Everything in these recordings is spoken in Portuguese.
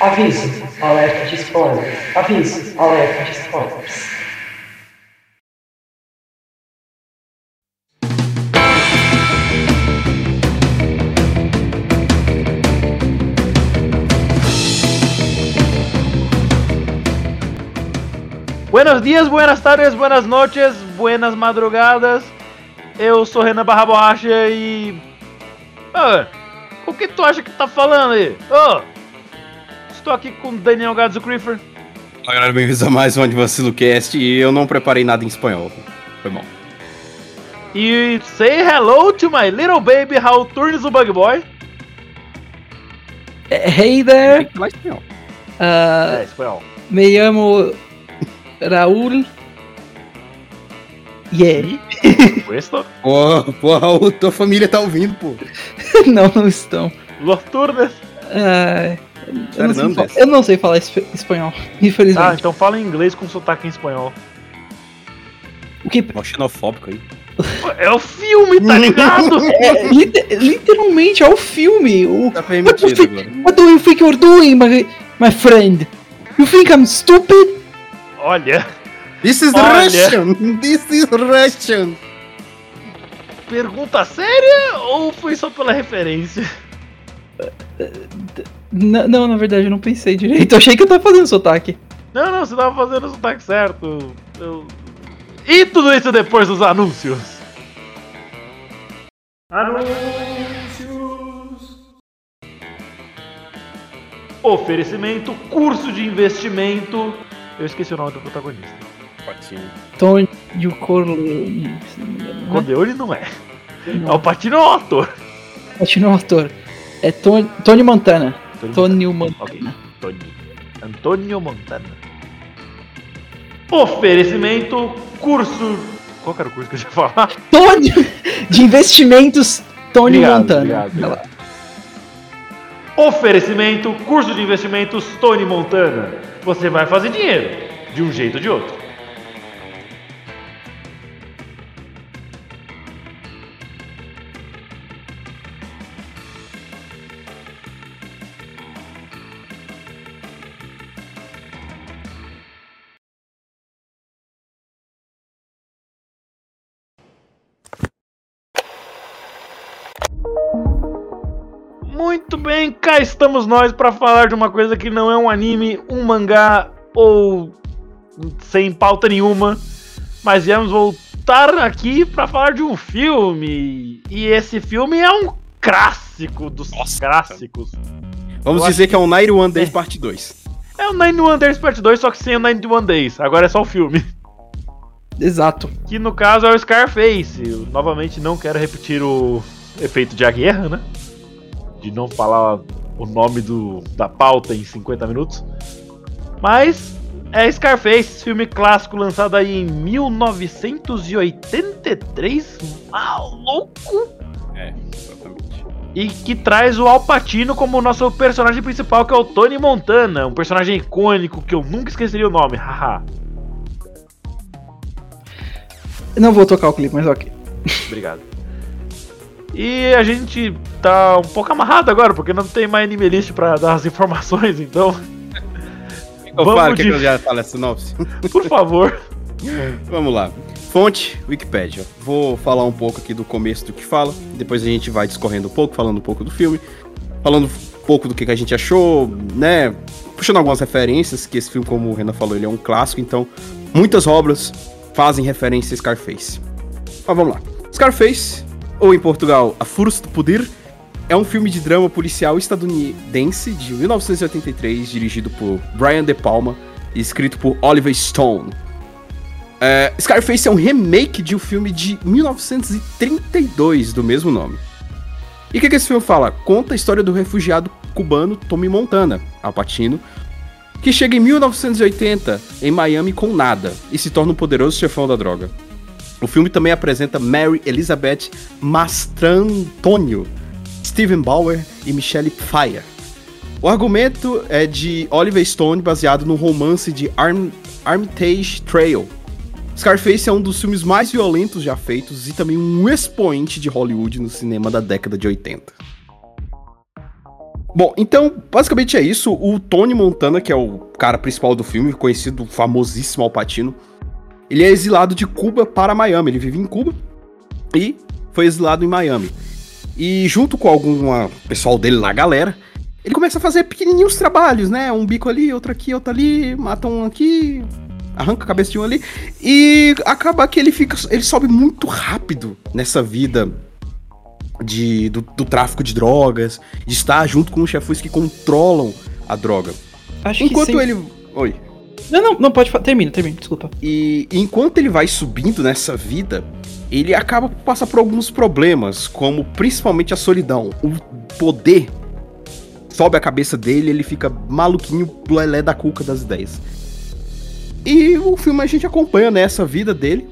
Aviso, alerta de spoilers. Aviso, alerta de spoilers. Buenos dias, buenas tardes, buenas noches, buenas madrugadas. Eu sou Renan Barra Borracha e. Ah, o que tu acha que tá falando aí? Oh, estou aqui com Daniel Gadzo Creeper. Olá galera, bem-vindos a mais um Anivacilo Cast e eu não preparei nada em espanhol. Foi bom. E say hello to my little baby How Turns o Bug Boy. Hey Tem there, que espanhol. ah, É, espanhol. me llamo Raúl. Yeah. Questo. Pô, pô, Raul, tua família tá ouvindo, pô. não, não estão. Los Turnes. Ah, eu, não sei, eu não sei falar esp- espanhol, Ah, infelizmente. então fala em inglês com sotaque em espanhol. O que? Mó xenofóbico aí. É o filme, tá ligado? É, lite- literalmente é o filme. O, Tá what, do permitido you think, agora. what do you think you're doing, my, my friend? You think I'm stupid? Olha, This is Olha. Russian! This is Russian! pergunta séria ou foi só pela referência? Não, na verdade eu não pensei direito. Eu achei que eu tava fazendo sotaque. Não, não, você tava fazendo o sotaque certo. Eu- E tudo isso depois dos anúncios. Anúncios. Oferecimento, curso de investimento. Eu esqueci o nome do protagonista. Patinho. Tony Corleone. não né? Codeone não é. É o Patino é o ator. Continua o ator. É Tony, Tony Montana. Tony Montana. Tony. Antônio Montana. Oferecimento, curso. Qual era o curso que eu ia falar? Tony de investimentos Tony Obrigado, Montana. obrigado, lá. Oferecimento, curso de investimentos Tony Montana. Você vai fazer dinheiro, de um jeito ou de outro. Cá estamos nós para falar de uma coisa que não é um anime, um mangá ou sem pauta nenhuma, mas viemos voltar aqui para falar de um filme. E esse filme é um clássico dos Nossa. clássicos. Vamos Eu dizer que é o 91 Days É. parte 2. É o 91 Days Part 2, só que sem o 91 Days. Agora é só o filme. Exato. Que no caso é o Scarface. Eu, novamente não quero repetir o efeito de a guerra, né? De não falar o nome do, da pauta em 50 minutos. Mas é Scarface, filme clássico lançado aí em 1983. Maluco! É, exatamente. E que traz o Al Pacino como nosso personagem principal, que é o Tony Montana. Um personagem icônico que eu nunca esqueceria o nome, haha. Não vou tocar o clipe, mas ok. Obrigado. E a gente tá um pouco amarrado agora, porque não tem mais anime list pra dar as informações, então, Ô, Vamos quer de- que eu já fale a sinopse? por favor. Vamos lá. Fonte, Wikipedia. Vou falar um pouco aqui do começo do que fala, depois a gente vai discorrendo um pouco, falando um pouco do filme, falando um pouco do que, que a gente achou, né? Puxando algumas referências, que esse filme, como o Renan falou, ele é um clássico, então muitas obras fazem referência a Scarface. Mas vamos lá. Scarface, ou em Portugal, A do Poder, é um filme de drama policial estadunidense de 1983, dirigido por Brian De Palma e escrito por Oliver Stone. É, Scarface é um remake de um filme de 1932 do mesmo nome. E o que, que esse filme fala? Conta a história do refugiado cubano Tommy Montana, Al Pacino, que chega em 1980 em Miami com nada e se torna um poderoso chefão da droga. O filme também apresenta Mary Elizabeth Mastrantonio, Steven Bauer e Michelle Pfeiffer. O argumento é de Oliver Stone baseado no romance de Arm Armitage Trail. Scarface é um dos filmes mais violentos já feitos e também um expoente de Hollywood no cinema da década de 80. Bom, então, basicamente é isso. O Tony Montana, que é o cara principal do filme, conhecido, famosíssimo Al Pacino, ele é exilado de Cuba para Miami. Ele vive em Cuba e foi exilado em Miami. E junto com algum pessoal dele lá, galera, ele começa a fazer pequenininhos trabalhos, né? Um bico ali, outro aqui, outro ali, mata um aqui, arranca a cabeça de um ali. E acaba que ele fica. Ele sobe muito rápido nessa vida de, do, do tráfico de drogas, de estar junto com os chefões que controlam a droga. Acho Enquanto que sempre... ele. Oi. Não, não, não, pode. Termina, termina, desculpa. E enquanto ele vai subindo nessa vida, ele acaba por passar por alguns problemas, como principalmente a solidão. O poder sobe a cabeça dele, ele fica maluquinho, lelé da cuca das ideias. E o filme a gente acompanha nessa vida dele,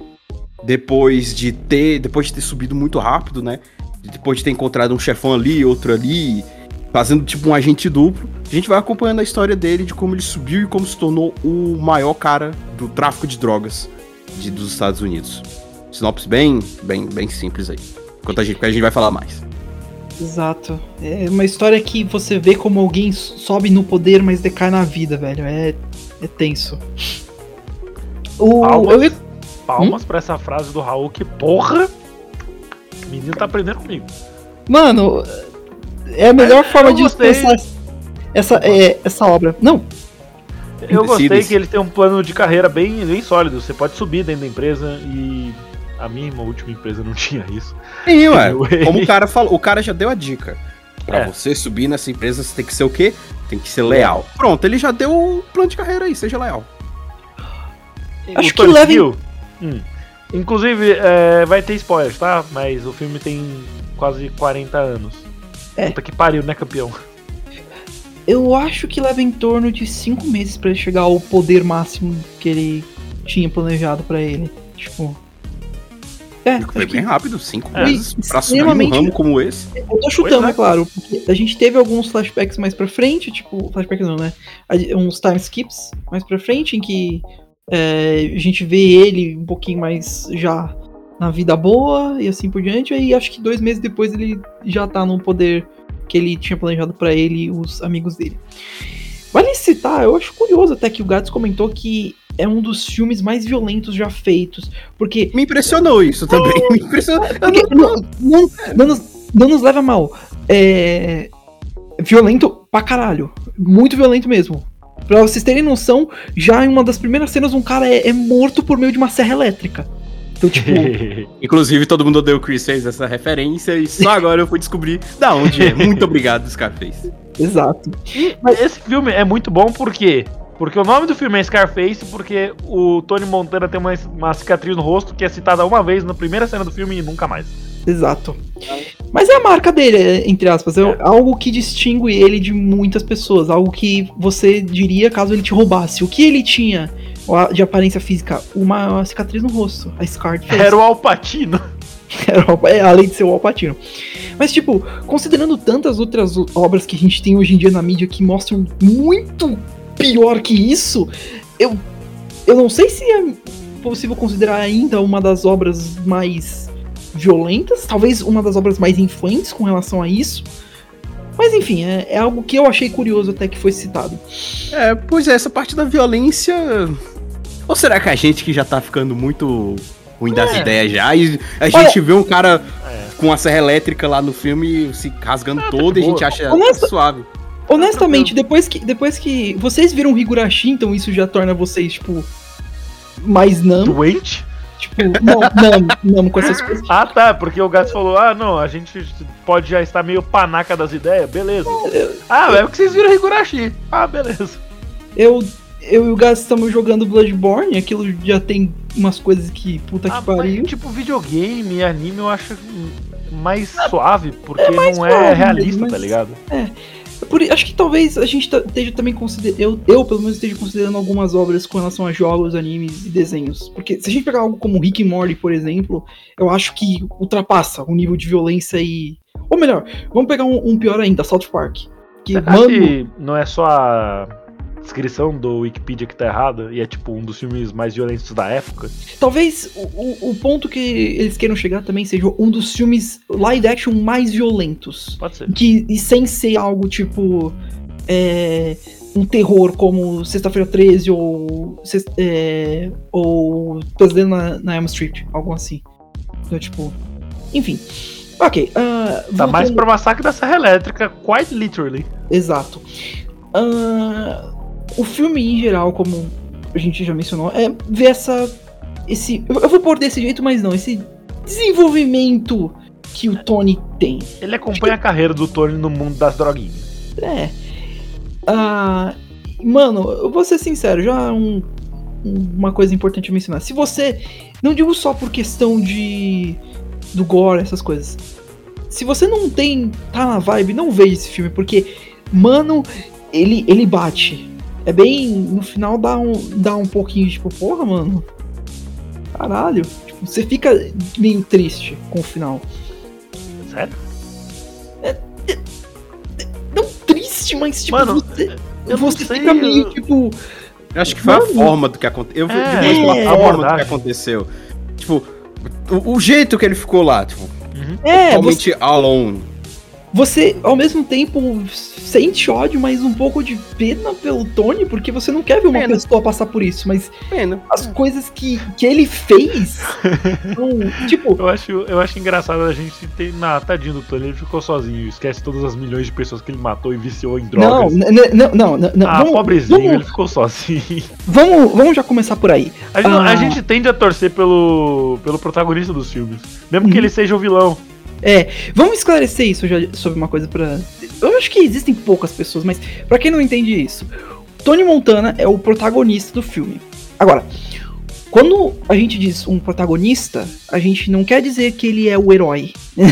depois de ter, depois de ter subido muito rápido, né? Depois de ter encontrado um chefão ali, outro ali, fazendo tipo um agente duplo. A gente vai acompanhando a história dele, de como ele subiu e como se tornou o maior cara do tráfico de drogas de, dos Estados Unidos. Sinopse bem, bem, bem simples aí. Enquanto a gente, a gente vai falar mais. Exato. É uma história que você vê como alguém sobe no poder, mas decai na vida, velho. É, é tenso. O, Palmas, eu- palmas pra essa frase do Raul, que porra! O menino tá aprendendo comigo. Mano, é a melhor forma eu de gostei. expressar essa, é, essa obra. Não, Eu gostei que ele tem um plano de carreira bem, bem sólido. Você pode subir dentro da empresa e a minha última empresa não tinha isso. Sim, ué. Como o cara falou, o cara já deu a dica. Pra É. você subir nessa empresa, você tem que ser o quê? Tem que ser leal. Pronto, ele já deu o plano de carreira aí, seja leal. Acho que Tony leva em- Hill, hum. Inclusive, é, vai ter spoilers, tá? Mas o filme tem quase 40 anos. É. Puta que pariu, né, campeão? eu acho que leva em torno de cinco meses pra ele chegar ao poder máximo que ele tinha planejado pra ele. Tipo. É, Foi bem que rápido, cinco É. meses. Pra Extremamente- ramo como esse. Eu tô chutando, Pois é. claro, porque a gente teve alguns flashbacks mais pra frente, tipo, flashbacks não, né? Uns time skips mais pra frente, em que é, a gente vê ele um pouquinho mais já na vida boa e assim por diante, aí acho que dois meses depois ele já tá no poder que ele tinha planejado pra ele e os amigos dele. Vale citar, eu acho curioso até que o Gats comentou que é um dos filmes mais violentos já feitos, porque Me impressionou isso também. Me impressionou. Porque não- não, não, nos, não nos leva mal. É. Violento pra caralho. Muito violento mesmo. Pra vocês terem noção, já em uma das primeiras cenas, um cara é, é morto por meio de uma serra elétrica. Então, tipo, Inclusive, todo mundo odeia o Chris fez essa referência e só agora eu fui descobrir da onde é. Muito obrigado, Scarface. exato. Mas esse filme é muito bom por quê? Porque o nome do filme é Scarface, porque o Tony Montana tem uma, uma cicatriz no rosto que é citada uma vez na primeira cena do filme e nunca mais. Exato. Mas é a marca dele, é, entre aspas. É algo que distingue ele de muitas pessoas. Algo que você diria caso ele te roubasse. O que ele tinha de aparência física? Uma cicatriz no rosto. A Face. Era o Alpatino. Era o- é, além de ser o Alpatino. Mas, tipo, considerando tantas outras obras que a gente tem hoje em dia na mídia que mostram muito pior que isso, eu, eu não sei se é possível considerar ainda uma das obras mais violentas, talvez uma das obras mais influentes com relação a isso. Mas enfim, é, é algo que eu achei curioso até que foi citado. É, pois é, essa parte da violência. Ou será que a gente que já tá ficando muito ruim das É. ideias já? E a gente vê um cara com a serra elétrica lá no filme se rasgando todo e a gente acha Honesta- suave. Honestamente, depois que, depois que vocês viram Higurashi, então isso já torna vocês, tipo, mais namo. Doente? Tipo, não, namo, namo com essas coisas. Ah tá, porque o gato falou: ah não, a gente pode já estar meio panaca das ideias, beleza. Ah, é porque vocês viram Higurashi. Ah, beleza. Eu, eu e o Gas estamos jogando Bloodborne, aquilo já tem umas coisas que puta Ah, que pariu. mas, tipo, videogame e anime eu acho mais suave, porque mais não é suave, realista, mas- tá ligado? Por, acho que talvez a gente tá- esteja também considerando. Eu, eu, pelo menos, esteja considerando algumas obras com relação a jogos, animes e desenhos. Porque se a gente pegar algo como Rick e Morty, por exemplo, eu acho que ultrapassa o nível de violência e. Ou melhor, vamos pegar um, um pior ainda, South Park. Que, Será mano, que não é só a descrição do Wikipedia que tá errada e é tipo um dos filmes mais violentos da época? talvez o, o- ponto que eles queiram chegar também seja um dos filmes live action mais violentos. Pode ser. que e sem ser algo tipo é, um terror como Sexta-feira 13 ou é, ou Pesadelo na, na Elm Street, algo assim. Então, tipo, enfim. Ok. ah, Tá mais pra massacre da Serra Elétrica, quite literally. Exato. Ah, o filme em geral, como a gente já mencionou, é ver essa. Esse. Eu vou pôr desse jeito, mas não, esse desenvolvimento que o Tony tem. Ele acompanha a carreira do Tony no mundo das droguinhas. É. Ah, mano, eu vou ser sincero, já um- uma coisa importante a mencionar. Se você. Não digo só por questão de. do gore, essas coisas. Se você não tem. tá na vibe, não veja esse filme, porque, mano, ele, ele bate. É bem. No final dá um, dá um pouquinho, tipo, porra, mano. Caralho. Tipo, você fica meio triste com o final. Sério? Não triste, mas tipo, Mano, você, eu não você sei, fica meio eu- tipo. Eu acho que foi a Mano. forma do que aconteceu. Eu vi É, depois pela é, forma do que aconteceu. Tipo, o, o jeito que ele ficou lá, tipo, É, você, totalmente alone. Você ao mesmo tempo sente ódio, mas um pouco de pena pelo Tony, porque você não quer ver uma Pena. pessoa passar por isso, mas Pena. as coisas que, que ele fez são, tipo, Eu acho, eu acho engraçado a gente ter. Na tadinho do Tony, ele ficou sozinho. Esquece todas as milhões de pessoas que ele matou e viciou em não, drogas. n- n- não, não, não, não, ah, vamos, pobrezinho, vamos, ele ficou sozinho. vamos, vamos já começar por aí. A gente, a Ah. gente tende a torcer pelo, pelo protagonista dos filmes. Mesmo que Uhum. ele seja o vilão. Vamos esclarecer isso já sobre uma coisa pra. Eu acho que existem poucas pessoas, mas pra quem não entende isso, Tony Montana é o protagonista do filme. Agora, quando a gente diz um protagonista, a gente não quer dizer que ele é o herói. não.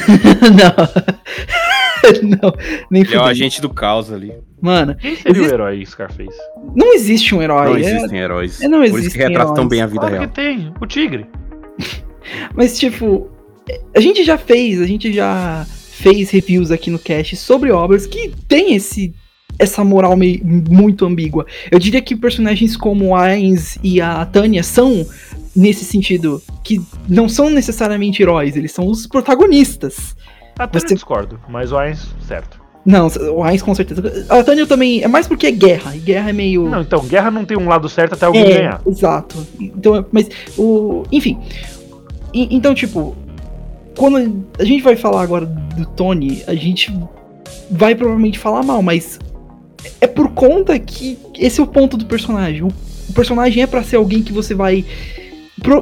não, nem Ele é o agente do caos ali. Mano, Quem seria Existe- o herói Scarface? não existe um herói. Não é- existem heróis. é, não Por isso que retrata tão bem a vida Claro real. que tem, o Tigre. Mas, tipo, a gente já fez, a gente já fez reviews aqui no cast sobre obras que tem esse essa moral meio, muito ambígua. Eu diria que personagens como a Ainz e a Tânia são nesse sentido que não são necessariamente heróis, eles são os protagonistas. Até Você- eu discordo, mas o Ainz, certo. Não, o Ainz com certeza. A Tânia também é mais porque é guerra, e guerra é meio Não, então, guerra não tem um lado certo até alguém é, ganhar. Exato. Então, mas o, enfim. E- então, tipo, quando a gente vai falar agora do Tony, a gente vai provavelmente falar mal, mas é por conta que esse é o ponto do personagem. O, personagem é pra ser alguém que você vai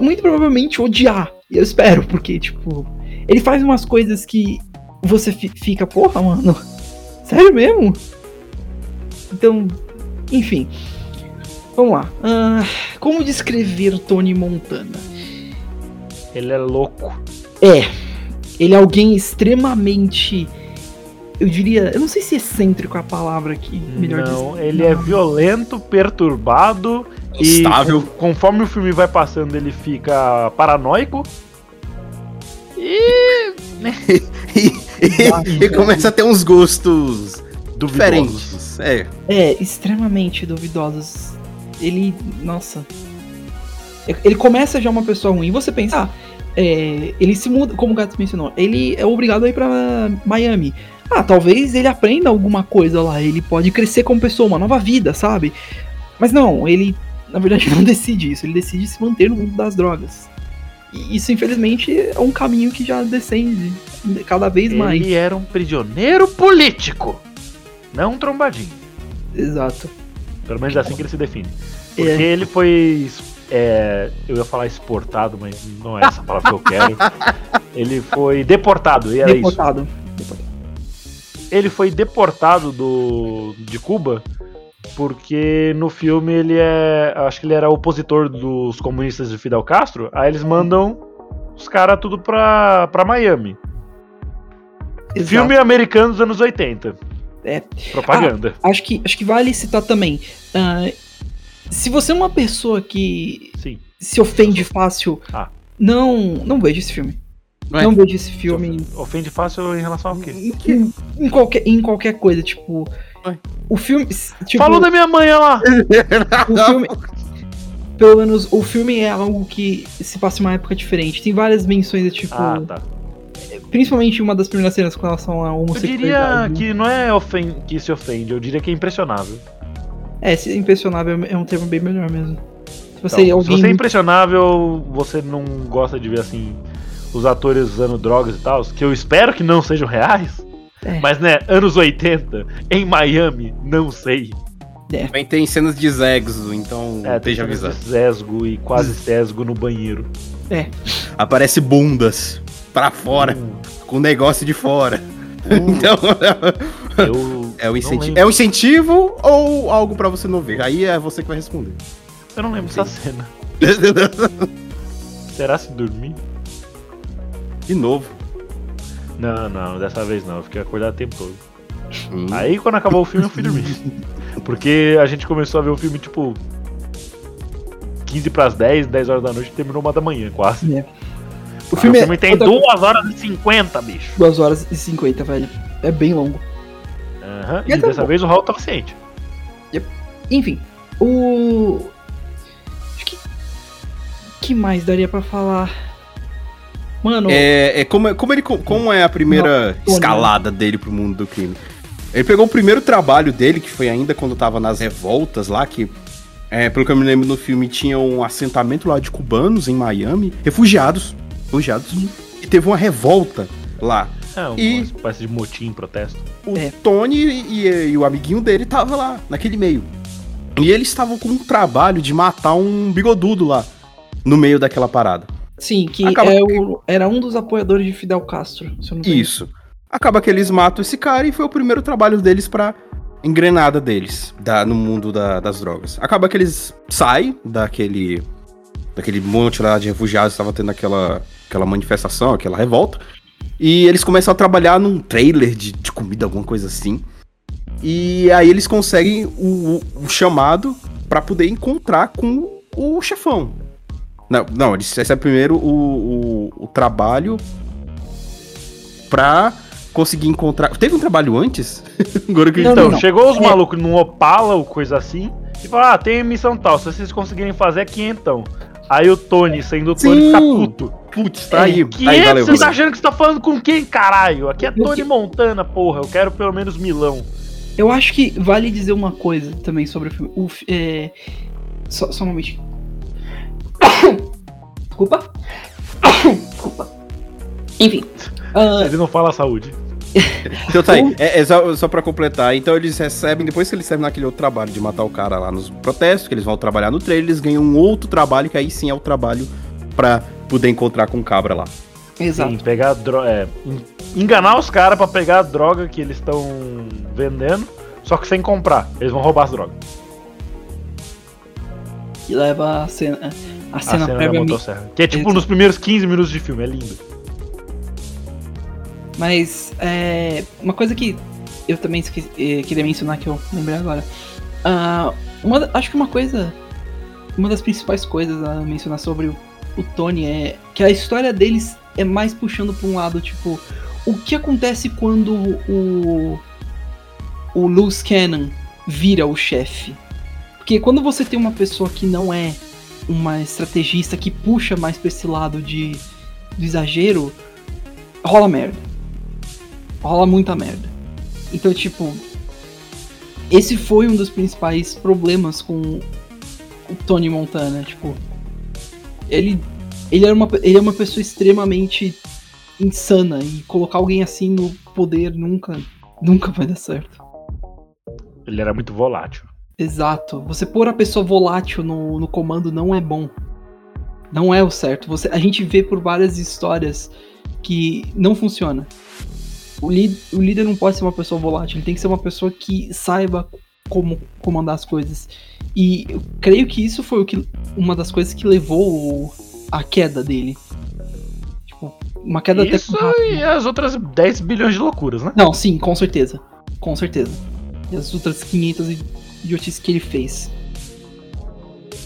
muito provavelmente odiar. Eu espero, porque tipo, ele faz umas coisas que você fi- fica, porra, mano. Sério mesmo? Então, enfim. Vamos lá. Ah, como descrever Tony Montana? Ele é louco. É, ele é alguém extremamente. Eu diria. Eu não sei se excêntrico é a palavra aqui. Melhor não, dizer. ele é violento, perturbado Instável. e con- conforme o filme vai passando ele fica paranoico. E e começa a ter uns gostos duvidosos. diferentes. É. É, extremamente duvidosos. Ele. Nossa. Ele começa já uma pessoa ruim. Você pensa, ah, é, ele se muda, como o Gato mencionou, ele é obrigado a ir pra Miami. Ah, talvez ele aprenda alguma coisa lá. Ele pode crescer como pessoa, uma nova vida, sabe? Mas não, ele na verdade não decide isso. Ele decide se manter no mundo das drogas. E isso, infelizmente, é um caminho que já descende cada vez mais. Ele era um prisioneiro político, não um trombadinho. Exato. Pelo menos é assim que ele se define. Porque É. ele foi. É, eu ia falar exportado, mas não é essa palavra que eu quero. Ele foi deportado, e era isso. Deportado. Ele foi deportado do, de Cuba porque no filme ele é. Acho que ele era opositor dos comunistas de Fidel Castro. Aí eles mandam os caras tudo pra, pra Miami. Exato. Filme americano dos anos 80. É. Propaganda. Acho que, acho que vale citar também. ah, se você é uma pessoa que Sim. se ofende fácil, Ah. não, não veja esse filme. Ué? Não veja esse filme Ofende fácil em relação ao quê? em, em qualquer, em qualquer coisa, tipo. O filme. Tipo, Falou da minha mãe, olha lá! o filme. Pelo menos o filme é algo que se passa em uma época diferente. Tem várias menções, tipo. Ah, tá. Principalmente uma das primeiras cenas com relação a Eu homossexualidade. diria né? que não é ofen que se ofende, eu diria que é impressionável. É, se impressionável é um termo bem melhor mesmo. Se você Então. Se você é impressionável, você não gosta de ver assim os atores usando drogas e tal, que eu espero que não sejam reais. É. Mas né, anos 80, em Miami, não sei. Também tem cenas de sexo, então É, tem esteja cenas de avisado. sesgo e quase sesgo no banheiro. Aparece bundas pra fora, com o negócio de fora. Então, Eu, é um, incentivo, é um incentivo ou algo pra você não ver? Aí é você que vai responder. eu não lembro dessa cena. Será se dormir? De novo. Não, não, dessa vez não. Eu fiquei acordado o tempo todo. Hum. Aí quando acabou o filme eu fui dormir. Porque a gente começou a ver o filme tipo 15 pras 10, 10 horas da noite e terminou uma da manhã, quase. O O filme, filme, é tem outra- 2 horas e 50, bicho. 2 horas e 50, velho. É bem longo. Aham, E E tá dessa bom. vez o Raul tava ciente. Enfim, o. Acho que. que mais daria pra falar? Mano, É, é como, como, ele, como é a primeira Não, escalada dele pro mundo do crime? Ele pegou o primeiro trabalho dele, que foi ainda quando tava nas revoltas lá, que, é, pelo que eu me lembro no filme, tinha um assentamento lá de cubanos em Miami, refugiados, refugiados, e teve uma revolta lá. É, uma E- espécie de motim, protesto. O É. Tony e, e o amiguinho dele tava lá, naquele meio. E eles estavam com um trabalho de matar um bigodudo lá, no meio daquela parada. sim, que acaba- é o- era um dos apoiadores de Fidel Castro, se eu não me engano. Isso. Acaba que eles matam esse cara e foi o primeiro trabalho deles pra engrenada deles da, no mundo da- das drogas. Acaba que eles saem daquele daquele monte lá de refugiados que estava tendo aquela, aquela manifestação, aquela revolta. E eles começam a trabalhar num trailer de, de comida, alguma coisa assim. E aí eles conseguem o, o- o chamado pra poder encontrar com o chefão. Não, não eles recebem primeiro o, o, o trabalho pra conseguir encontrar. Teve um trabalho antes? Agora que Não, Então, não. chegou os É. malucos num Opala ou coisa assim, e falou: ah, tem missão tal, se vocês conseguirem fazer é quinhentão. Aí o Tony, sendo o Tony, fica puto. Putz, tá aí. Aí, 500? valeu, Você tá achando que você tá falando com quem, caralho? Aqui é Tony que- Montana, porra. Eu quero pelo menos Milão. Eu acho que vale dizer uma coisa também sobre o filme. O, é... só, só um momentinho. Desculpa. Desculpa. Enfim. ah, Ele não fala saúde. Então tá aí. É, é só, só pra completar. Então eles recebem, depois que eles terminam aquele outro trabalho de matar o cara lá nos protestos, que eles vão trabalhar no trailer, eles ganham um outro trabalho, que aí sim é o trabalho pra poder encontrar com o cabra lá. exato. Sim, pegar dro é, en- enganar os caras pra pegar a droga que eles estão vendendo, só que sem comprar. Eles vão roubar as drogas. Que leva a cena. A A cena, cena da motosserra. Que é tipo Exato. nos primeiros 15 minutos de filme, é lindo. Mas é, uma coisa que eu também esque- eh, queria mencionar que eu lembrei agora. Ah, uma acho que uma coisa. Uma das principais coisas a mencionar sobre o, o Tony é que a história deles é mais puxando pra um lado, tipo, o que acontece quando o. O Loose Cannon vira o chefe? Porque quando você tem uma pessoa que não é uma estrategista que puxa mais pra esse lado de do exagero, rola merda. Rola muita merda. Então, tipo, esse foi um dos principais problemas com o Tony Montana, tipo, ele ele era uma ele é uma pessoa extremamente insana e colocar alguém assim no poder nunca nunca vai dar certo. Ele era muito volátil. Exato. Você pôr a pessoa volátil no, no comando não é bom. Não é o certo. Você, a gente vê por várias histórias que não funciona. O, li- o líder não pode ser uma pessoa volátil, ele tem que ser uma pessoa que saiba como comandar as coisas. E eu creio que isso foi o que, uma das coisas que levou a queda dele. Tipo, uma queda Isso até rápido. e as outras 10 bilhões de loucuras, né? Não, sim, com certeza. Com certeza. E as outras 500 idiotices que ele fez.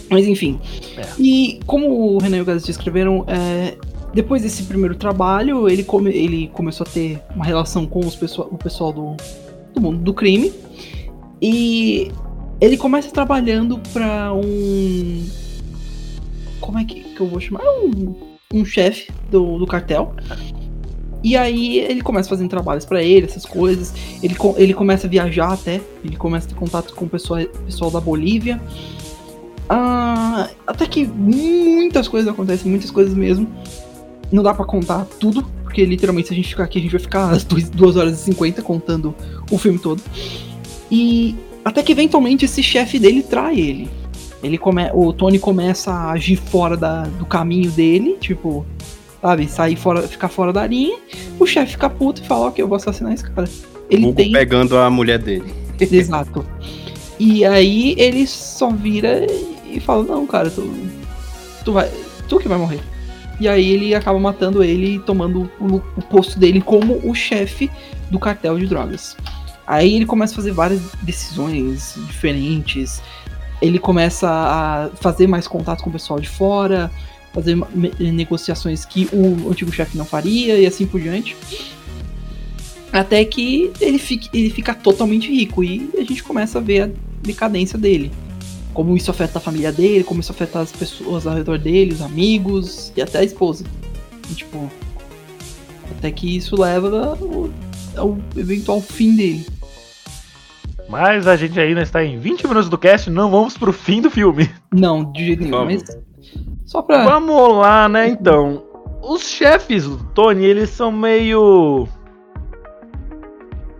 Mas enfim. É. E como o Renan e o Gás descreveram, é, depois desse primeiro trabalho, ele, come- ele começou a ter uma relação com os pessoa- o pessoal do, do mundo do crime. E ele começa trabalhando pra um. Como é que, que eu vou chamar? Um, um chefe do, do cartel. E aí ele começa fazendo trabalhos pra ele, essas coisas. Ele, ele começa a viajar até. Ele começa a ter contato com o pessoal, pessoal da Bolívia. Ah, até que muitas coisas acontecem, muitas coisas mesmo. Não dá pra contar tudo, porque literalmente se a gente ficar aqui, a gente vai ficar às 2 horas e 50 contando o filme todo. E até que eventualmente esse chefe dele trai ele. Ele come, o Tony começa a agir fora da, do caminho dele, tipo, sabe, sair fora, ficar fora da linha. O chefe fica puto e fala, ok, eu vou assassinar esse cara. Ele Hugo tem. pegando a mulher dele. Exato. E aí ele só vira e fala, não, cara, tu. Tu vai. Tu que vai morrer. E aí ele acaba matando ele e tomando o, o posto dele como o chefe do cartel de drogas. Aí ele começa a fazer várias decisões diferentes. Ele começa a fazer mais contato com o pessoal de fora, fazer negociações que o antigo chefe não faria e assim por diante. Até que ele ele fica totalmente rico e a gente começa a ver a decadência dele. Como isso afeta a família dele, como isso afeta as pessoas ao redor dele, os amigos e até a esposa. E, tipo, até que isso leva ao, ao eventual fim dele. Mas a gente ainda está em 20 minutos do cast, não vamos pro fim do filme. Não, de jeito nenhum, Vamos. mas só pra. Vamos lá, né, então. Os chefes do Tony, eles são meio.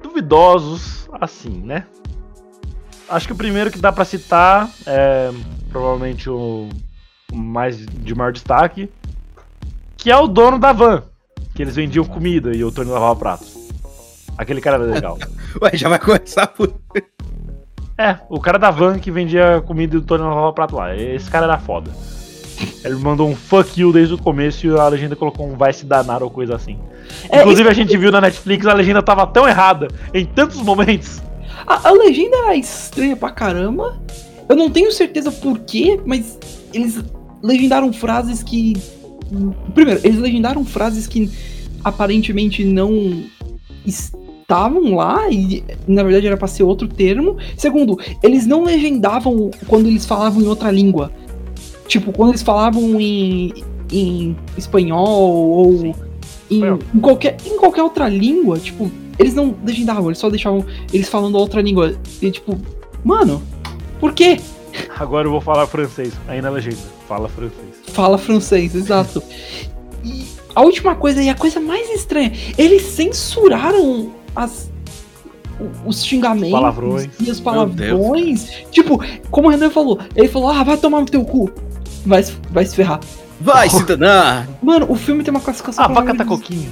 duvidosos, assim, né? Acho que o primeiro que dá pra citar é provavelmente o o mais de maior destaque, que é o dono da van, que eles vendiam comida e o Tony lavava pratos. Aquele cara era legal. Ué, já vai começar por. É, o cara da van que vendia comida e o Tony lavava prato lá. Esse cara era foda. Ele mandou um fuck you desde o começo e a legenda colocou um vai se danar ou coisa assim. É, Inclusive a gente viu na Netflix, a legenda tava tão errada em tantos momentos. A, a legenda era estranha pra caramba. Eu não tenho certeza por quê, mas eles legendaram frases que. Primeiro, eles legendaram frases que aparentemente não estavam lá e na verdade era pra ser outro termo. Segundo, eles não legendavam quando eles falavam em outra língua. Tipo, quando eles falavam em, em espanhol ou em, em qualquer, em qualquer outra língua, tipo, eles não legendavam, eles só deixavam eles falando outra língua. E tipo, mano, por quê? Agora eu vou falar francês, aí na legenda. Fala francês. Fala francês, exato. E a última coisa, e a coisa mais estranha, eles censuraram as, os xingamentos Palavrões. e os palavrões. Tipo, como o Renan falou, ele falou, ah, vai tomar no teu cu. Vai, se- vai se ferrar. Vai se danar! Mano, o filme tem uma classificação Ah, pra vaca tá coquinho.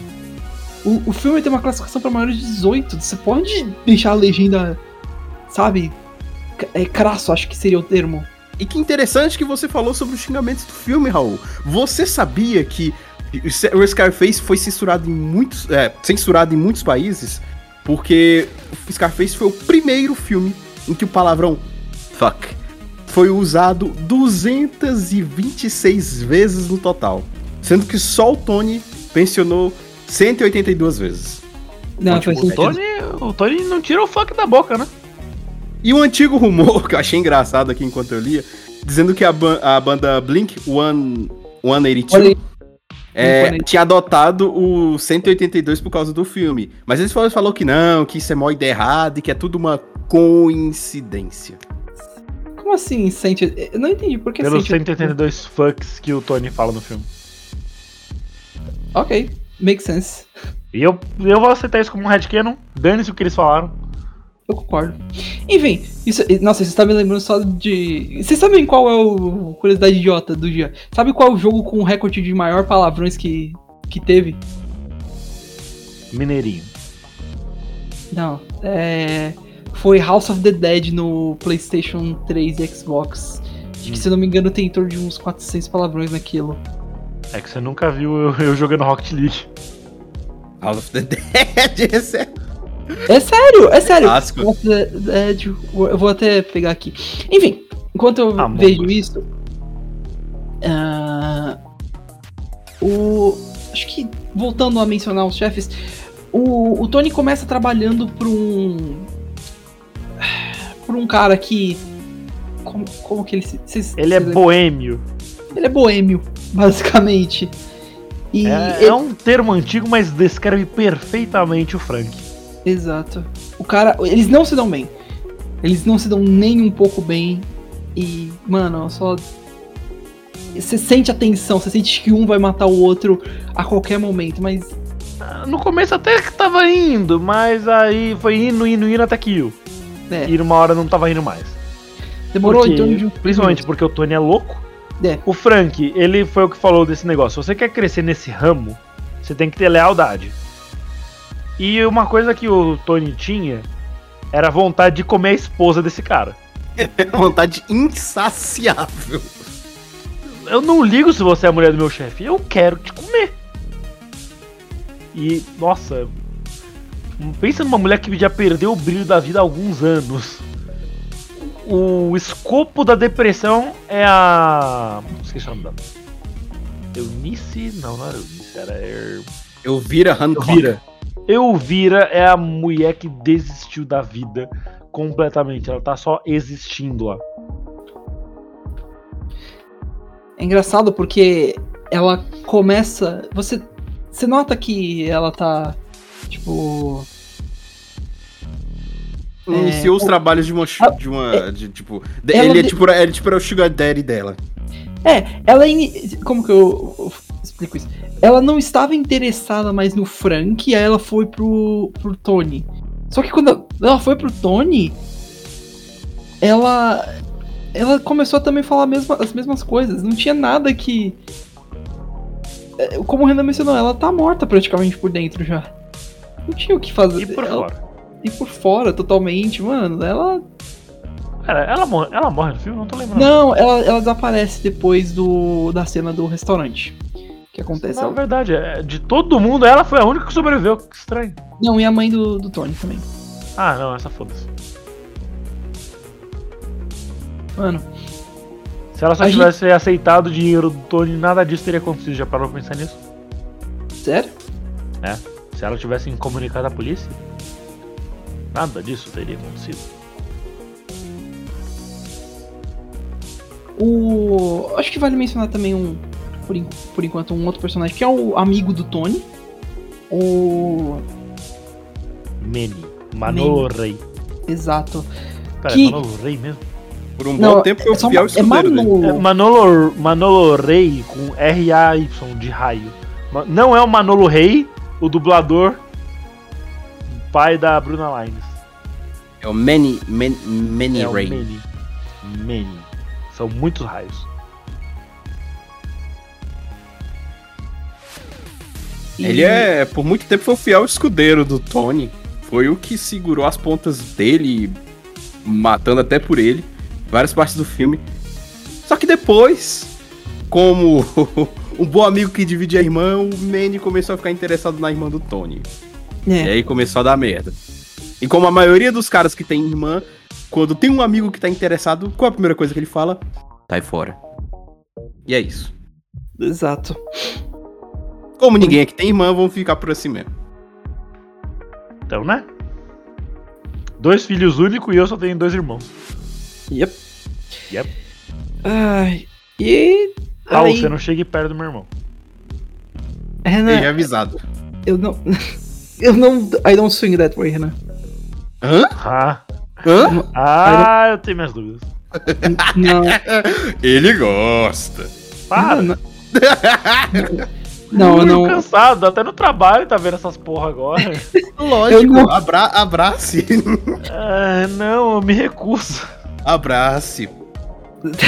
O, o filme tem uma classificação pra maiores de 18. Você pode deixar a legenda, sabe? É crasso, acho que seria o termo. E que interessante que você falou sobre os xingamentos do filme, Raul. Você sabia que o Scarface foi censurado em muitos, é, censurado em muitos países porque o Scarface foi o primeiro filme em que o palavrão fuck foi usado 226 vezes no total, sendo que só o Tony mencionou 182 vezes. Não, Tipo, faz O sentido. Tony, o Tony não tira o fuck da boca, né? E um antigo rumor que eu achei engraçado aqui enquanto eu lia, dizendo que a, ban- a banda Blink One- 182 Olha aí. é, 182. tinha adotado o 182 por causa do filme. Mas eles falaram, falou que não, que isso é mó ideia errada e que é tudo uma coincidência. Como assim, sente? Eu não entendi por que Pelos sente. 182 fucks que o Tony fala no filme. Ok, makes sense. E eu, eu vou aceitar isso como um headcanon. Dane-se o que eles falaram. Eu concordo. Enfim, isso. Nossa, você tá me lembrando só de. Vocês sabem qual é o. Curiosidade idiota do dia? Sabe qual é o jogo com o recorde de maior palavrões que, que teve? Mineirinho. Não. É. Foi House of the Dead no PlayStation 3 e Xbox. Acho que, se eu não me engano, tem em torno de uns 400 palavrões naquilo. É que você nunca viu eu, eu jogando Rocket League. Out of the Dead, esse é... É sério, é sério. Clássico. Nossa, é, tipo, eu vou até pegar aqui. Enfim, enquanto eu Among vejo Us. isso. ah, o. Acho que voltando a mencionar os chefes. O, o Tony começa trabalhando pra um. Por um cara que. Como, como que ele se. vocês- Ele é vocês- boêmio. ele é boêmio, basicamente. E É, ele- é um termo antigo, mas descreve perfeitamente o Frank. Exato. O cara. Eles não se dão bem. Eles não se dão nem um pouco bem. E, mano, só. Você sente a tensão, você sente que um vai matar o outro a qualquer momento, mas. Ah, No começo até que tava indo, mas aí foi indo, indo, indo até que eu. É, E numa hora não tava indo mais. demorou Porque- em torno de um. Principalmente porque o Tony é louco. É. O Frank, ele foi o que falou desse negócio. Se você quer crescer nesse ramo, você tem que ter lealdade. E uma coisa que o Tony tinha era a vontade de comer a esposa desse cara. Vontade insaciável. Eu não ligo se você é a mulher do meu chefe, eu quero te comer. E, nossa, pensa numa mulher que já perdeu o brilho da vida há alguns anos. O escopo da depressão é a. Esqueci o nome dela. Eunice? Não, não era Eunice, era Er... Eu vira Hancock. Elvira. Elvira é a mulher que desistiu da vida completamente. Ela tá só existindo lá. É engraçado porque ela começa. Você. Você nota que ela tá. Tipo. Iniciou os o- trabalhos de uma. Ah, De uma de, tipo, de- ela ele é tipo, ele tipo era o Sugar Daddy dela. É, ela. ini- Como que eu, eu explico isso? Ela não estava interessada mais no Frank, aí ela foi pro, pro Tony. Só que quando ela foi pro Tony, ela. Ela começou a também falar a mesma- as mesmas coisas. Não tinha nada que. é, Como o Renan mencionou, ela tá morta praticamente por dentro já. Não tinha o que fazer. E por ela, fora. E por fora, totalmente, mano. Ela. Pera, ela morre, ela morre no filme? Não tô lembrando. Não, ela, ela desaparece depois do, da cena do restaurante. Que acontece. Na Ela- verdade, é, de todo mundo, ela foi a única que sobreviveu. Que estranho. Não, e a mãe do, do Tony também. Ah, não, essa foda-se. Mano, Se ela só A tivesse aceitado o dinheiro do Tony, nada disso teria acontecido. Já parou pra pensar nisso? sério? Se ela tivesse comunicado à polícia, nada disso teria acontecido. O. Acho que vale mencionar também um. Por, por enquanto, um outro personagem que é o amigo do Tony. O. Manny. Manolo Rey. Exato. Pera, Que- é Manolo Rey mesmo? Por um Não, bom tempo foi é o só fiel Ma- é dele. Manolo. É Manolo, Manolo Rey com R-A-Y de raio. Não é o Manolo Rey, o dublador, pai da Bruna Lines. É o Manny, Man, Manny é o Ray. Manny. Manny. São muitos raios. Ele é, por muito tempo, foi o fiel escudeiro do Tony. Foi o que segurou as pontas dele, matando até por ele, várias partes do filme. Só que depois, como um bom amigo que divide a irmã, o Manny começou a ficar interessado na irmã do Tony. E É, aí começou a dar merda. E como a maioria dos caras que tem irmã, quando tem um amigo que tá interessado, qual é a primeira coisa que ele fala? Sai fora. E é isso. exato. Como ninguém aqui tem irmã, vamos ficar por assim mesmo. Então, né? Dois filhos únicos e eu só tenho dois irmãos. Yep. Yep. Ai. E. Raul, aí, você não chegue perto do meu irmão. Renan, Seja avisado. eu não. Eu não. I don't swing that way, Renan. Hã? Ah, Hã? ah eu tenho minhas dúvidas. Não. Ele gosta. Para! Não, não, eu Tô não. cansado, até no trabalho tá vendo essas porra agora. Lógico, não- abra abrace. ah, não, eu me recuso. abrace.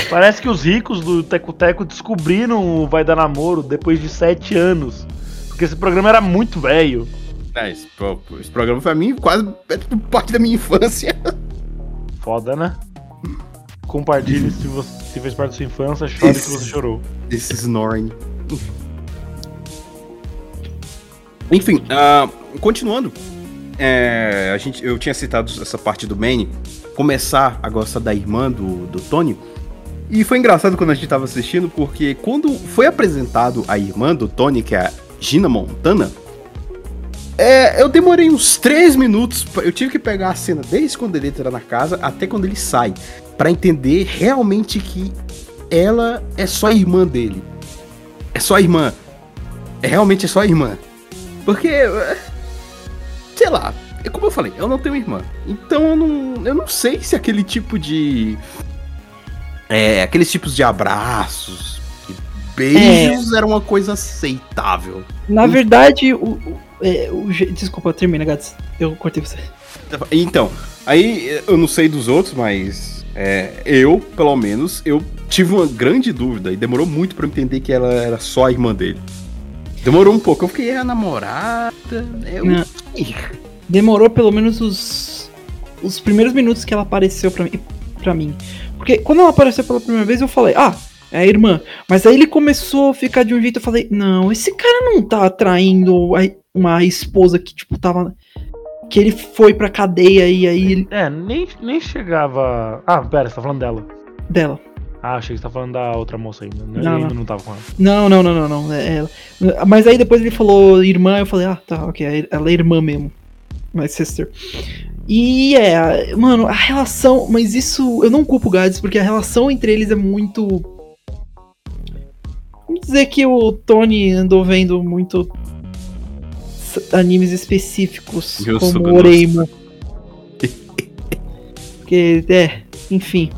Parece que os ricos do Teco Teco descobriram o Vai Dar Namoro depois de sete anos. Porque esse programa era muito velho. É, esse, esse programa foi a mim quase é, tipo, parte da minha infância. Foda, né? Compartilhe se você se fez parte da sua infância, chore que você chorou. Esse snoring. Enfim, ah, continuando. é, a gente, eu tinha citado essa parte do Manny, começar a gostar da irmã do, do Tony. E foi engraçado quando a gente tava assistindo, porque quando foi apresentado a irmã do Tony, que é a Gina Montana, é, eu demorei uns 3 minutos. Eu tive que pegar a cena desde quando ele entra na casa até quando ele sai. Pra entender realmente que ela é só irmã dele. É só irmã. É, realmente é só irmã. Porque. é, Sei lá. é Como eu falei, eu não tenho irmã. Então eu não, eu não sei se aquele tipo de. É, aqueles tipos de abraços, e beijos era uma coisa aceitável. Na verdade, o. é, o desculpa, termina, Gats. Eu cortei você. Então, aí eu não sei dos outros, mas é, eu, pelo menos, eu tive uma grande dúvida e demorou muito pra eu entender que ela era só a irmã dele. Demorou um pouco, eu fiquei, é a namorada. Eu Não. Demorou pelo menos os. Os primeiros minutos que ela apareceu pra mim. Pra mim. Porque quando ela apareceu pela primeira vez, eu falei, ah, é a irmã. Mas aí ele começou a ficar de um jeito, eu falei, não, esse cara não tá atraindo a- uma esposa que, tipo, tava. Que ele foi pra cadeia e aí ele- É, nem, nem chegava. Ah, pera, você tá falando dela. dela. Ah, achei que você tá falando da outra moça ainda. Não, Eu ainda não. não tava com ela. Não, não, não, não, não. É ela. Mas aí depois ele falou irmã, eu falei, ah, tá, ok, ela é irmã mesmo. My sister. E é, mano, a relação. Mas isso. Eu não culpo o Gads, porque a relação entre eles é muito. Vamos dizer que o Tony andou vendo muito animes específicos, Eu como Oreimo. Porque, é, enfim.